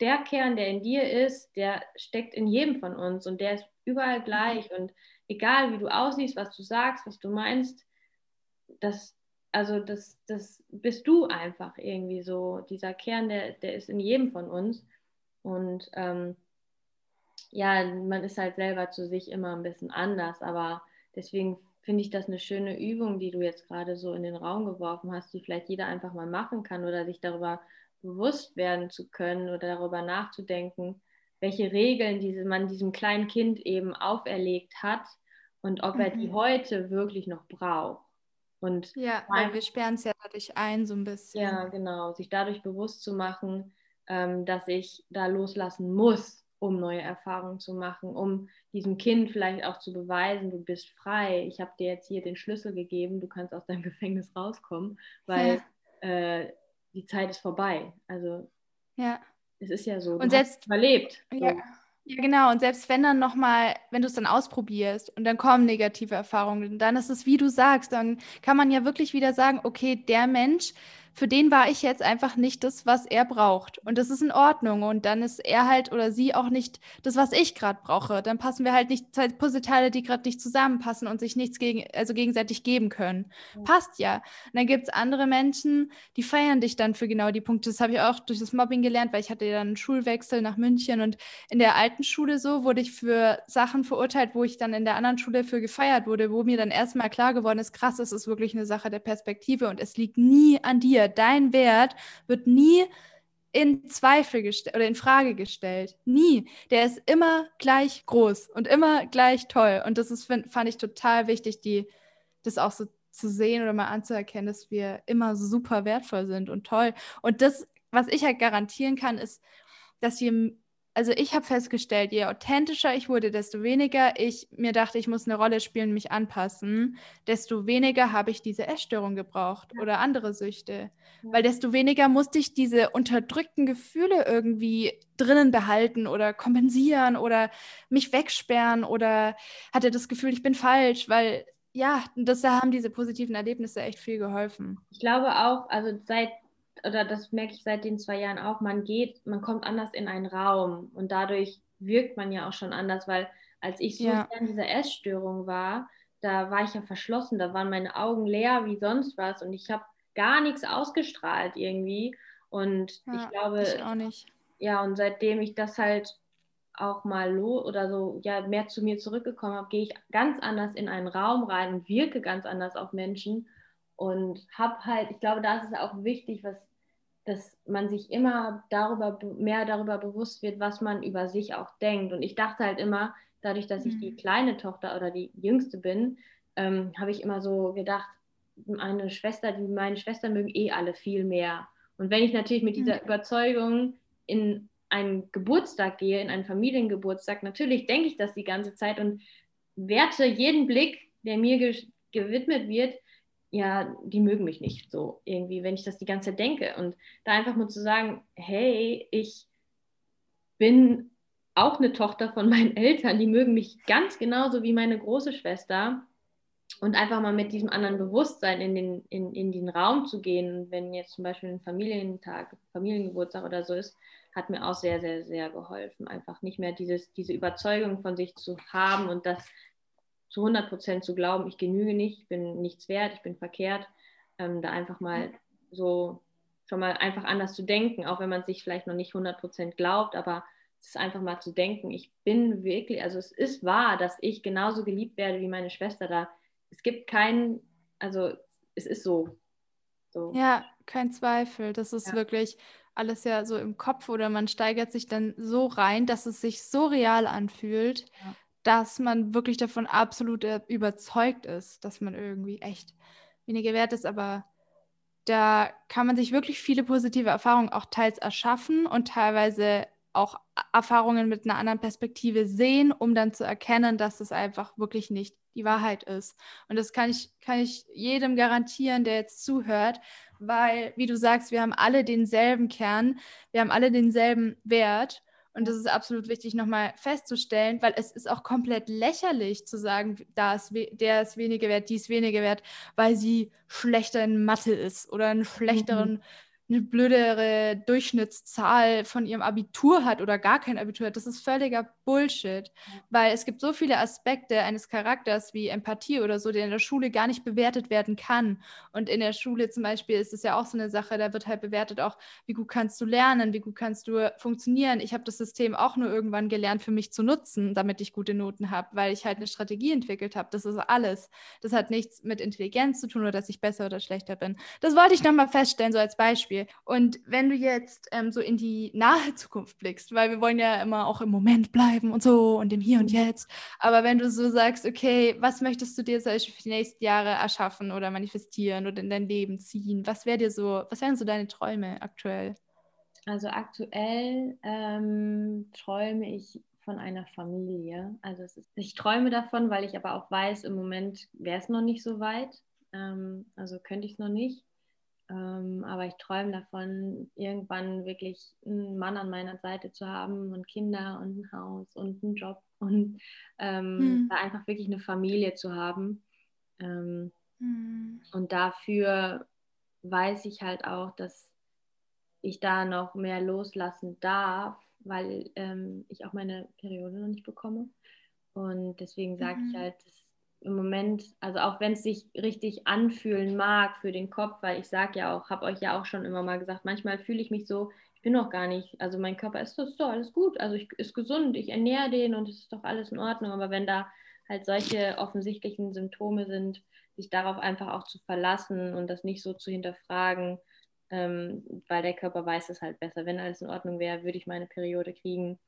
S2: der Kern, der in dir ist, der steckt in jedem von uns und der ist überall gleich. Und egal wie du aussiehst, was du sagst, was du meinst, das, also das, das bist du einfach irgendwie so. Dieser Kern, der, der ist in jedem von uns. Und ähm, ja, man ist halt selber zu sich immer ein bisschen anders, aber deswegen finde ich das eine schöne Übung, die du jetzt gerade so in den Raum geworfen hast, die vielleicht jeder einfach mal machen kann oder sich darüber bewusst werden zu können oder darüber nachzudenken, welche Regeln diese, man diesem kleinen Kind eben auferlegt hat und ob mhm. er die mhm. heute wirklich noch braucht. Und
S1: ja, weil wir sperren es ja dadurch ein, so ein bisschen.
S2: Ja, genau. Sich dadurch bewusst zu machen, ähm, dass ich da loslassen muss, um neue Erfahrungen zu machen, um diesem Kind vielleicht auch zu beweisen, du bist frei. Ich habe dir jetzt hier den Schlüssel gegeben, du kannst aus deinem [laughs] Gefängnis rauskommen, weil ja. äh, die Zeit ist vorbei. Also
S1: ja.
S2: es ist ja so.
S1: Du und selbst
S2: überlebt. So.
S1: Ja. Ja, genau. Und selbst wenn dann nochmal, wenn du es dann ausprobierst und dann kommen negative Erfahrungen, dann ist es, wie du sagst, dann kann man ja wirklich wieder sagen, okay, der Mensch, für den war ich jetzt einfach nicht das, was er braucht. Und das ist in Ordnung. Und dann ist er halt oder sie auch nicht das, was ich gerade brauche. Dann passen wir halt nicht zwei Puzzleteile, die gerade nicht zusammenpassen und sich nichts gegen, also gegenseitig geben können. Mhm. Passt ja. Und dann gibt es andere Menschen, die feiern dich dann für genau die Punkte. Das habe ich auch durch das Mobbing gelernt, weil ich hatte ja dann einen Schulwechsel nach München und in der alten Schule so wurde ich für Sachen verurteilt, wo ich dann in der anderen Schule für gefeiert wurde, wo mir dann erstmal klar geworden ist, krass, es ist wirklich eine Sache der Perspektive und es liegt nie an dir dir, dein Wert wird nie in Zweifel gestellt oder in Frage gestellt. Nie. Der ist immer gleich groß und immer gleich toll. Und das ist, fand ich total wichtig, die, das auch so zu sehen oder mal anzuerkennen, dass wir immer super wertvoll sind und toll. Und das, was ich halt garantieren kann, ist, dass je also ich habe festgestellt, je authentischer ich wurde, desto weniger ich mir dachte, ich muss eine Rolle spielen, mich anpassen, desto weniger habe ich diese Essstörung gebraucht ja. oder andere Süchte. Ja. Weil desto weniger musste ich diese unterdrückten Gefühle irgendwie drinnen behalten oder kompensieren oder mich wegsperren oder hatte das Gefühl, ich bin falsch, weil ja, das haben diese positiven Erlebnisse echt viel geholfen.
S2: Ich glaube auch, also seit oder das merke ich seit den zwei Jahren auch, man geht, man kommt anders in einen Raum und dadurch wirkt man ja auch schon anders, weil als ich so ja. in dieser Essstörung war, da war ich ja verschlossen, da waren meine Augen leer wie sonst was und ich habe gar nichts ausgestrahlt irgendwie und ja, ich glaube,
S1: ich auch nicht.
S2: ja und seitdem ich das halt auch mal lo oder so ja mehr zu mir zurückgekommen habe, gehe ich ganz anders in einen Raum rein und wirke ganz anders auf Menschen und habe halt, ich glaube, da ist es auch wichtig, was dass man sich immer darüber mehr darüber bewusst wird, was man über sich auch denkt. Und ich dachte halt immer, dadurch, dass ich die mhm. kleine Tochter oder die jüngste bin, ähm, habe ich immer so gedacht, meine Schwester, die meine Schwestern mögen eh alle viel mehr. Und wenn ich natürlich mit dieser mhm. Überzeugung in einen Geburtstag gehe, in einen Familiengeburtstag, natürlich denke ich das die ganze Zeit und werte jeden Blick, der mir ge gewidmet wird, ja, die mögen mich nicht so irgendwie, wenn ich das die ganze Zeit denke. Und da einfach mal zu sagen, hey, ich bin auch eine Tochter von meinen [laughs] Eltern, die mögen mich ganz genauso wie meine große Schwester. Und einfach mal mit diesem anderen Bewusstsein in den, in, in den Raum zu gehen, wenn jetzt zum Beispiel ein Familientag, Familiengeburtstag oder so ist, hat mir auch sehr, sehr, sehr geholfen. Einfach nicht mehr dieses, diese Überzeugung von sich zu haben und das zu 100 Prozent zu glauben, ich genüge nicht, ich bin nichts wert, ich bin verkehrt, ähm, da einfach mal so schon mal einfach anders zu denken, auch wenn man sich vielleicht noch nicht 100 Prozent glaubt, aber es ist einfach mal zu denken, ich bin wirklich, also es ist wahr, dass ich genauso geliebt werde wie meine Schwester da. Es gibt keinen, also es ist so.
S1: so. Ja, kein Zweifel. Das ist ja. wirklich alles ja so im Kopf oder man steigert sich dann so rein, dass es sich so real anfühlt. Ja dass man wirklich davon absolut äh, überzeugt ist, dass man irgendwie echt weniger wert ist. Aber da kann man sich wirklich viele positive Erfahrungen auch teils erschaffen und teilweise auch Erfahrungen mit einer anderen Perspektive sehen, um dann zu erkennen, dass es einfach wirklich nicht die Wahrheit ist. Und das kann ich, kann ich jedem garantieren, der jetzt zuhört, weil, wie du sagst, wir haben alle denselben Kern, wir haben alle denselben Wert Und das ist absolut wichtig, nochmal festzustellen, weil es ist auch komplett lächerlich zu sagen, da ist der ist weniger wert, die ist weniger wert, weil sie schlechter in Mathe ist oder einen schlechteren mhm eine blödere Durchschnittszahl von ihrem Abitur hat oder gar kein Abitur hat. Das ist völliger Bullshit, weil es gibt so viele Aspekte eines Charakters wie Empathie oder so, der in der Schule gar nicht bewertet werden kann. Und in der Schule zum Beispiel ist es ja auch so eine Sache, da wird halt bewertet auch, wie gut kannst du lernen, wie gut kannst du funktionieren. Ich habe das System auch nur irgendwann gelernt für mich zu nutzen, damit ich gute Noten habe, weil ich halt eine Strategie entwickelt habe. Das ist alles. Das hat nichts mit Intelligenz zu tun oder dass ich besser oder schlechter bin. Das wollte ich nochmal feststellen, so als Beispiel. Und wenn du jetzt ähm, so in die nahe [laughs] Zukunft blickst, weil wir wollen ja immer auch im Moment bleiben und so und im Hier und Jetzt, aber wenn du so sagst, okay, was möchtest du dir zum Beispiel für die nächsten Jahre erschaffen oder manifestieren oder in dein Leben ziehen? Was wäre dir so, was wären so deine Träume aktuell?
S2: Also aktuell ähm, träume ich von einer Familie. Also ist, ich träume davon, weil ich aber auch weiß, im Moment wäre es noch nicht so weit. Ähm, also könnte ich es noch nicht. Ähm, aber ich träume davon, irgendwann wirklich einen Mann an meiner Seite zu haben und Kinder und ein Haus und einen Job und ähm, hm. da einfach wirklich eine Familie zu haben. Ähm, hm. Und dafür weiß ich halt auch, dass ich da noch mehr loslassen darf, weil ähm, ich auch meine Periode noch nicht bekomme. Und deswegen sage mhm. ich halt, das im Moment, also auch wenn es sich richtig anfühlen mag für den Kopf, weil ich sage ja auch, habe euch ja auch schon immer mal gesagt, manchmal fühle ich mich so, ich bin noch gar nicht, also mein Körper ist so, so alles gut, also ich ist gesund, ich ernähre den und es ist doch alles in Ordnung, aber wenn da halt solche offensichtlichen Symptome sind, sich darauf einfach auch zu verlassen und das nicht so zu hinterfragen, ähm, weil der Körper weiß es halt besser. Wenn alles in Ordnung wäre, würde ich meine Periode kriegen.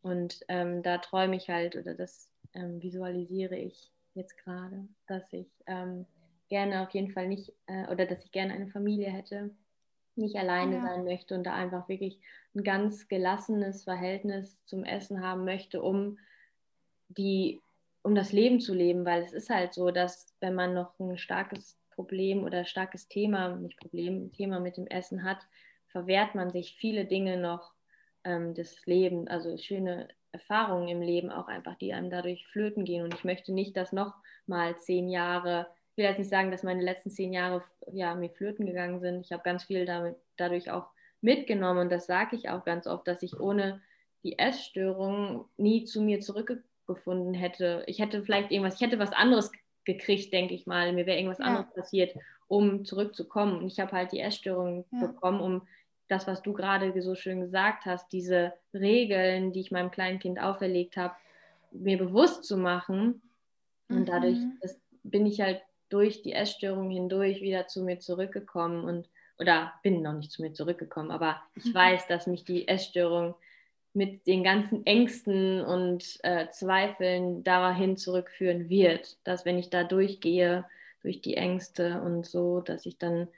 S2: Und ähm, da träume ich halt oder das ähm, visualisiere ich jetzt gerade, dass ich ähm, gerne auf jeden Fall nicht äh, oder dass ich gerne eine Familie hätte, nicht alleine ja. sein möchte und da einfach wirklich ein ganz gelassenes Verhältnis zum Essen haben möchte, um die um das Leben zu leben, weil es ist halt so, dass wenn man noch ein starkes Problem oder starkes Thema, nicht Problem, Thema mit dem Essen hat, verwehrt man sich viele Dinge noch ähm, des Lebens, also schöne Erfahrungen im Leben auch einfach, die einem dadurch flöten gehen. Und ich möchte nicht, dass noch mal zehn Jahre, ich will jetzt nicht sagen, dass meine letzten zehn Jahre ja, mir flöten gegangen sind. Ich habe ganz viel damit, dadurch auch mitgenommen und das sage ich auch ganz oft, dass ich ohne die Essstörung nie zu mir zurückgefunden hätte. Ich hätte vielleicht irgendwas, ich hätte was anderes gekriegt, denke ich mal. Mir wäre irgendwas ja. anderes passiert, um zurückzukommen. Und ich habe halt die Essstörung ja. bekommen, um das, was du gerade so schön gesagt hast, diese Regeln, die ich meinem kleinen Kind auferlegt habe, mir bewusst zu machen. Und mhm. dadurch das, bin ich halt durch die Essstörung hindurch wieder zu mir zurückgekommen und oder bin noch nicht zu mir zurückgekommen, aber ich mhm. weiß, dass mich die Essstörung mit den ganzen Ängsten und äh, Zweifeln dahin zurückführen wird, dass wenn ich da durchgehe, durch die Ängste und so, dass ich dann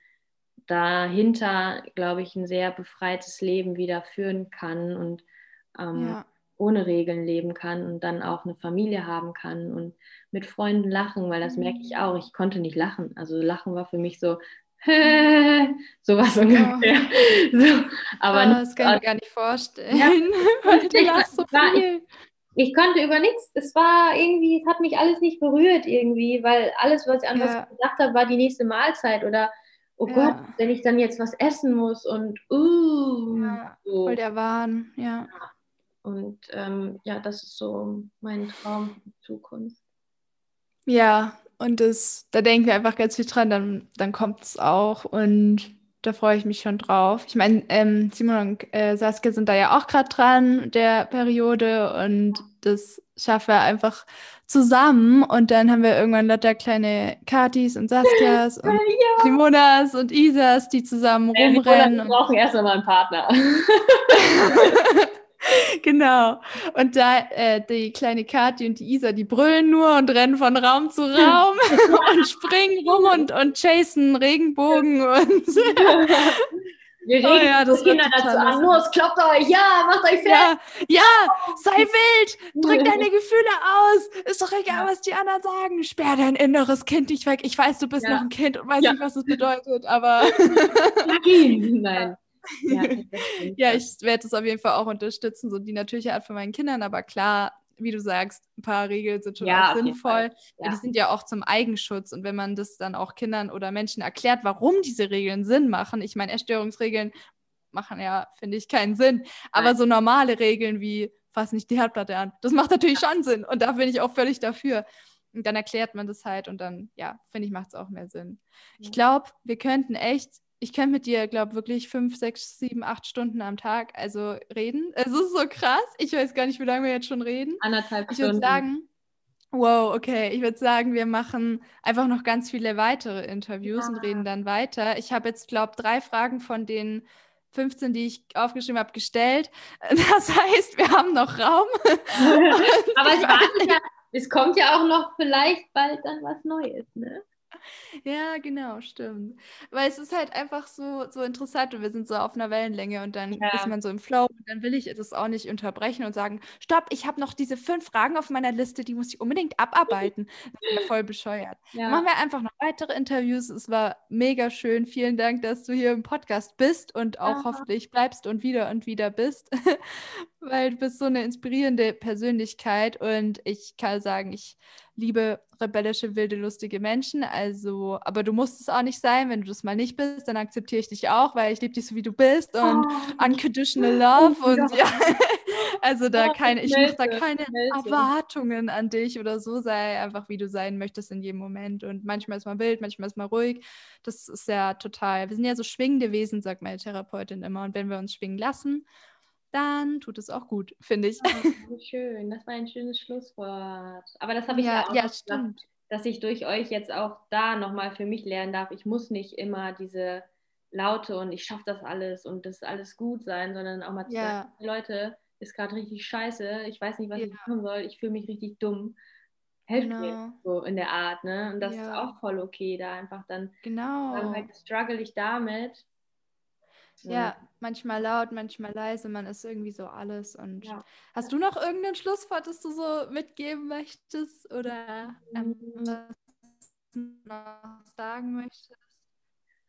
S2: dahinter, glaube ich, ein sehr befreites Leben wieder führen kann und ähm, ja. ohne Regeln leben kann und dann auch eine Familie haben kann und mit Freunden lachen, weil das mhm. merke ich auch. Ich konnte nicht lachen. Also Lachen war für mich so, [laughs] sowas ungefähr.
S1: Oh. [laughs] So, aber oh, das kann ich mir gar nicht vorstellen. Ja, [laughs]
S2: lachst so. Ich, ich konnte über nichts, es war irgendwie, es hat mich alles nicht berührt irgendwie, weil alles, was ich an ja. was gedacht habe, war die nächste Mahlzeit oder oh ja. Gott, wenn ich dann jetzt was essen muss und uh,
S1: ja, so. voll der Wahn, ja.
S2: Und ähm, ja, das ist so mein Traum für die Zukunft.
S1: Ja, und das, da denken wir einfach ganz viel dran, dann, dann kommt es auch und da freue ich mich schon drauf. Ich meine, ähm, Simon und äh, Saskia sind da ja auch gerade dran, der Periode, und das schaffen wir einfach zusammen. Und dann haben wir irgendwann lauter kleine Katis und Saskias [laughs] und ja. Simonas und Isas, die zusammen ja, rumrennen.
S2: Wir brauchen erst einmal einen Partner. [laughs]
S1: genau. Und da äh, die kleine Kathi und die Isa, die brüllen nur und rennen von Raum zu Raum [laughs] und springen rum und, und chasen Regenbogen und
S2: Wir regen oh ja, das Kinder dazu an. Los, kloppt euch, ja, macht euch
S1: fest. Ja, ja, sei wild, drück deine [laughs] Gefühle aus. Ist doch egal, was die anderen sagen. Sperr dein inneres Kind nicht weg. Ich weiß, du bist ja. noch ein Kind und weiß nicht, was es bedeutet, aber. [laughs]
S2: Nein. [laughs]
S1: Ja, ja ich werde es auf jeden Fall auch unterstützen, so die natürliche Art von meinen Kindern, aber klar, wie du sagst, ein paar Regeln sind schon ja, auch sinnvoll. Ja. Die sind ja auch zum Eigenschutz. Und wenn man das dann auch Kindern oder Menschen erklärt, warum diese Regeln Sinn machen, ich meine, Erstörungsregeln machen ja, finde ich, keinen Sinn. Aber Nein. so normale Regeln wie, fass nicht die Herdplatte an, das macht natürlich schon Sinn. Und da bin ich auch völlig dafür. Und dann erklärt man das halt und dann, ja, finde ich, macht es auch mehr Sinn. Ich glaube, wir könnten echt ich könnte mit dir, glaube wirklich fünf, sechs, sieben, acht Stunden am Tag also reden. Es ist so krass. Ich weiß gar nicht, wie lange wir jetzt schon reden.
S2: Anderthalb
S1: Stunden. Ich würde sagen, wow, okay. Ich würde sagen, wir machen einfach noch ganz viele weitere Interviews ja. und reden dann weiter. Ich habe jetzt, glaube ich, drei Fragen von den 15, die ich aufgeschrieben habe, gestellt. [laughs] Das heißt, wir haben noch Raum. [laughs]
S2: Aber es, [laughs] ja, es kommt ja auch noch vielleicht bald dann was Neues, ne?
S1: Ja, genau, stimmt. Weil es ist halt einfach so, so interessant und wir sind so auf einer Wellenlänge und dann ist man so im Flow und dann will ich es auch nicht unterbrechen und sagen, stopp, ich habe noch diese fünf Fragen auf meiner Liste, die muss ich unbedingt abarbeiten. Das ist ja voll bescheuert. Dann machen wir einfach noch weitere Interviews. Es war mega schön. Vielen Dank, dass du hier im Podcast bist und auch Ja. hoffentlich bleibst und wieder und wieder bist, [laughs] weil du bist so eine inspirierende Persönlichkeit und ich kann sagen, ich liebe rebellische, wilde, lustige Menschen. Also, aber du musst es auch nicht sein. Wenn du das mal nicht bist, dann akzeptiere ich dich auch, weil ich liebe dich so wie du bist und oh. unconditional love oh, und ja. [laughs] also da oh, keine, ich mache da keine Erwartungen an dich oder so. Sei einfach wie du sein möchtest in jedem Moment. Und manchmal ist man wild, manchmal ist man ruhig. Das ist ja total. Wir sind ja so schwingende Wesen, sagt meine Therapeutin immer. Und wenn wir uns schwingen lassen dann tut es auch gut, finde ich.
S2: Oh, schön, das war ein schönes Schlusswort. Aber das habe ich ja, ja auch ja,
S1: stimmt.
S2: Gedacht, dass ich durch euch jetzt auch da nochmal für mich lernen darf. Ich muss nicht immer diese Laute und ich schaffe das alles und das alles gut sein, sondern auch mal zu ja. sagen, Leute, ist gerade richtig scheiße, ich weiß nicht, was ja. ich machen soll, ich fühle mich richtig dumm. Helft genau. mir so in der Art, ne? Und das ja. ist auch voll okay, da einfach dann
S1: genau.
S2: dann halt struggle ich damit
S1: ja, manchmal laut, manchmal leise, man ist irgendwie so alles. Und ja. hast du noch irgendein Schlusswort, das du so mitgeben möchtest oder ähm, mm. was noch sagen möchtest?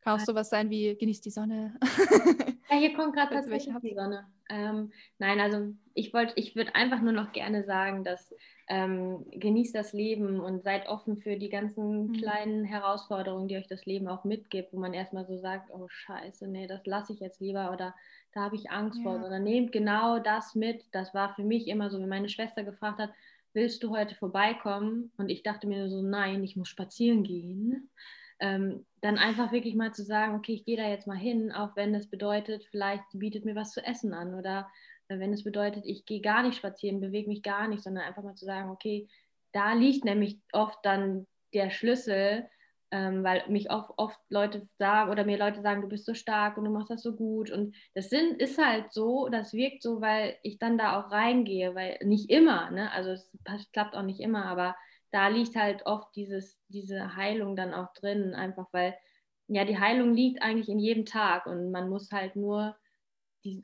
S1: Kann auch sowas sein wie genießt die Sonne. [laughs]
S2: ja, hier kommt gerade tatsächlich die Sonne. Ähm, nein, also ich wollte, ich würde einfach nur noch gerne sagen, dass ähm, genießt das Leben und seid offen für die ganzen mhm. kleinen Herausforderungen, die euch das Leben auch mitgibt, wo man erstmal so sagt, oh scheiße, nee, das lasse ich jetzt lieber oder da habe ich Angst ja. vor, sondern nehmt genau das mit. Das war für mich immer so, wenn meine Schwester gefragt hat, willst du heute vorbeikommen? Und ich dachte mir so, nein, ich muss spazieren gehen. Ähm, dann einfach wirklich mal zu sagen, okay, ich gehe da jetzt mal hin, auch wenn das bedeutet, vielleicht bietet mir was zu essen an oder wenn es bedeutet, ich gehe gar nicht spazieren, bewege mich gar nicht, sondern einfach mal zu sagen, okay, da liegt nämlich oft dann der Schlüssel, ähm, weil mich oft, oft Leute sagen oder mir Leute sagen, du bist so stark und du machst das so gut und das sind, ist halt so, das wirkt so, weil ich dann da auch reingehe, weil nicht immer, ne? also es klappt auch nicht immer, aber da liegt halt oft dieses, diese Heilung dann auch drin, einfach weil ja die Heilung liegt eigentlich in jedem Tag und man muss halt nur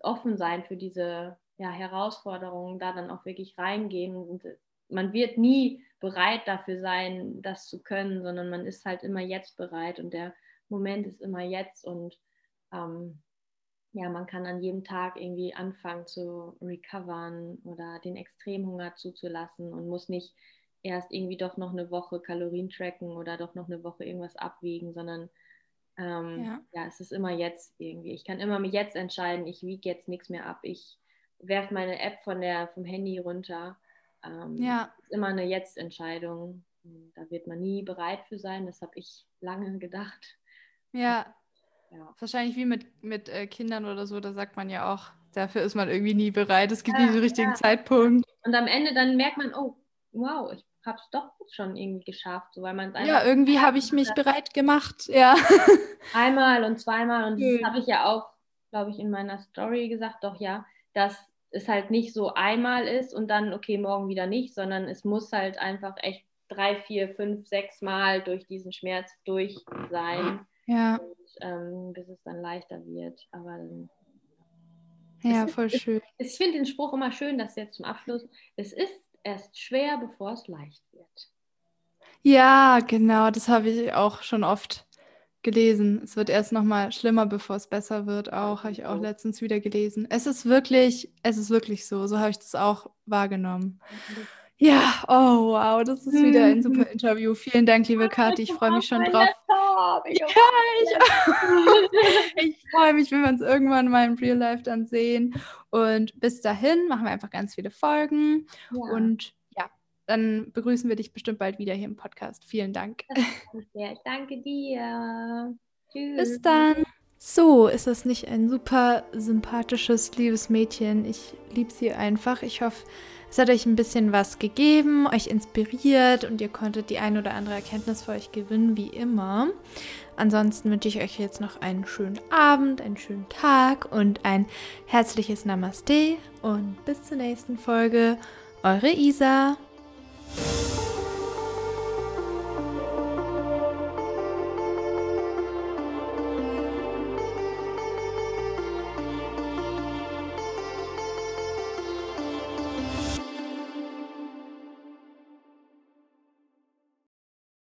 S2: offen sein für diese ja, Herausforderungen, da dann auch wirklich reingehen. Und man wird nie bereit dafür sein, das zu können, sondern man ist halt immer jetzt bereit und der Moment ist immer jetzt und ähm, ja, man kann an jedem Tag irgendwie anfangen zu recovern oder den Extremhunger zuzulassen und muss nicht erst irgendwie doch noch eine Woche Kalorien tracken oder doch noch eine Woche irgendwas abwiegen, sondern ähm, ja. ja, es ist immer jetzt irgendwie. Ich kann immer jetzt entscheiden, ich wiege jetzt nichts mehr ab. Ich werfe meine App von der, vom Handy runter. Ähm, ja. ist immer eine Jetzt-Entscheidung. Da wird man nie bereit für sein. Das habe ich lange gedacht.
S1: Ja. [laughs] ja. Wahrscheinlich wie mit, mit äh, Kindern oder so, da sagt man ja auch, dafür ist man irgendwie nie bereit. Es gibt ja, nie den richtigen. Zeitpunkt.
S2: Und am Ende dann merkt man, oh, wow, ich habe es doch schon irgendwie geschafft, so, weil man
S1: Ja, irgendwie habe ich mich bereit gemacht, ja. [laughs]
S2: Einmal und zweimal und das habe ich ja auch, glaube ich, in meiner Story gesagt, doch ja, dass es halt nicht so einmal ist und dann, okay, morgen wieder nicht, sondern es muss halt einfach echt drei, vier, fünf, sechs Mal durch diesen Schmerz durch sein.
S1: Ja.
S2: Und, ähm, bis es dann leichter wird. Aber dann
S1: ja, voll
S2: ist,
S1: schön.
S2: Ich finde den Spruch immer schön, dass jetzt zum Abschluss, es ist erst schwer, bevor es leicht wird.
S1: Ja, genau, das habe ich auch schon oft gelesen. Es wird erst noch mal schlimmer, bevor es besser wird. Auch habe ich auch letztens wieder gelesen. Es ist wirklich, es ist wirklich so. So habe ich das auch wahrgenommen. Ja, oh wow, das ist wieder ein super [laughs] Interview. Vielen Dank, liebe Kathi. Ich freue mich schon drauf. Ich ja, ich, [laughs] ich freue mich, wenn wir uns irgendwann mal im Real Life dann sehen. Und bis dahin machen wir einfach ganz viele Folgen. Ja. Und ja, dann begrüßen wir dich bestimmt bald wieder hier im Podcast. Vielen Dank.
S2: Ich danke dir.
S1: Tschüss. Bis dann. So, ist das nicht ein super sympathisches, liebes Mädchen? Ich liebe sie einfach. Ich hoffe, es hat euch ein bisschen was gegeben, euch inspiriert und ihr konntet die ein oder andere Erkenntnis für euch gewinnen, wie immer. Ansonsten wünsche ich euch jetzt noch einen schönen Abend, einen schönen Tag und ein herzliches Namaste und bis zur nächsten Folge. Eure Isa.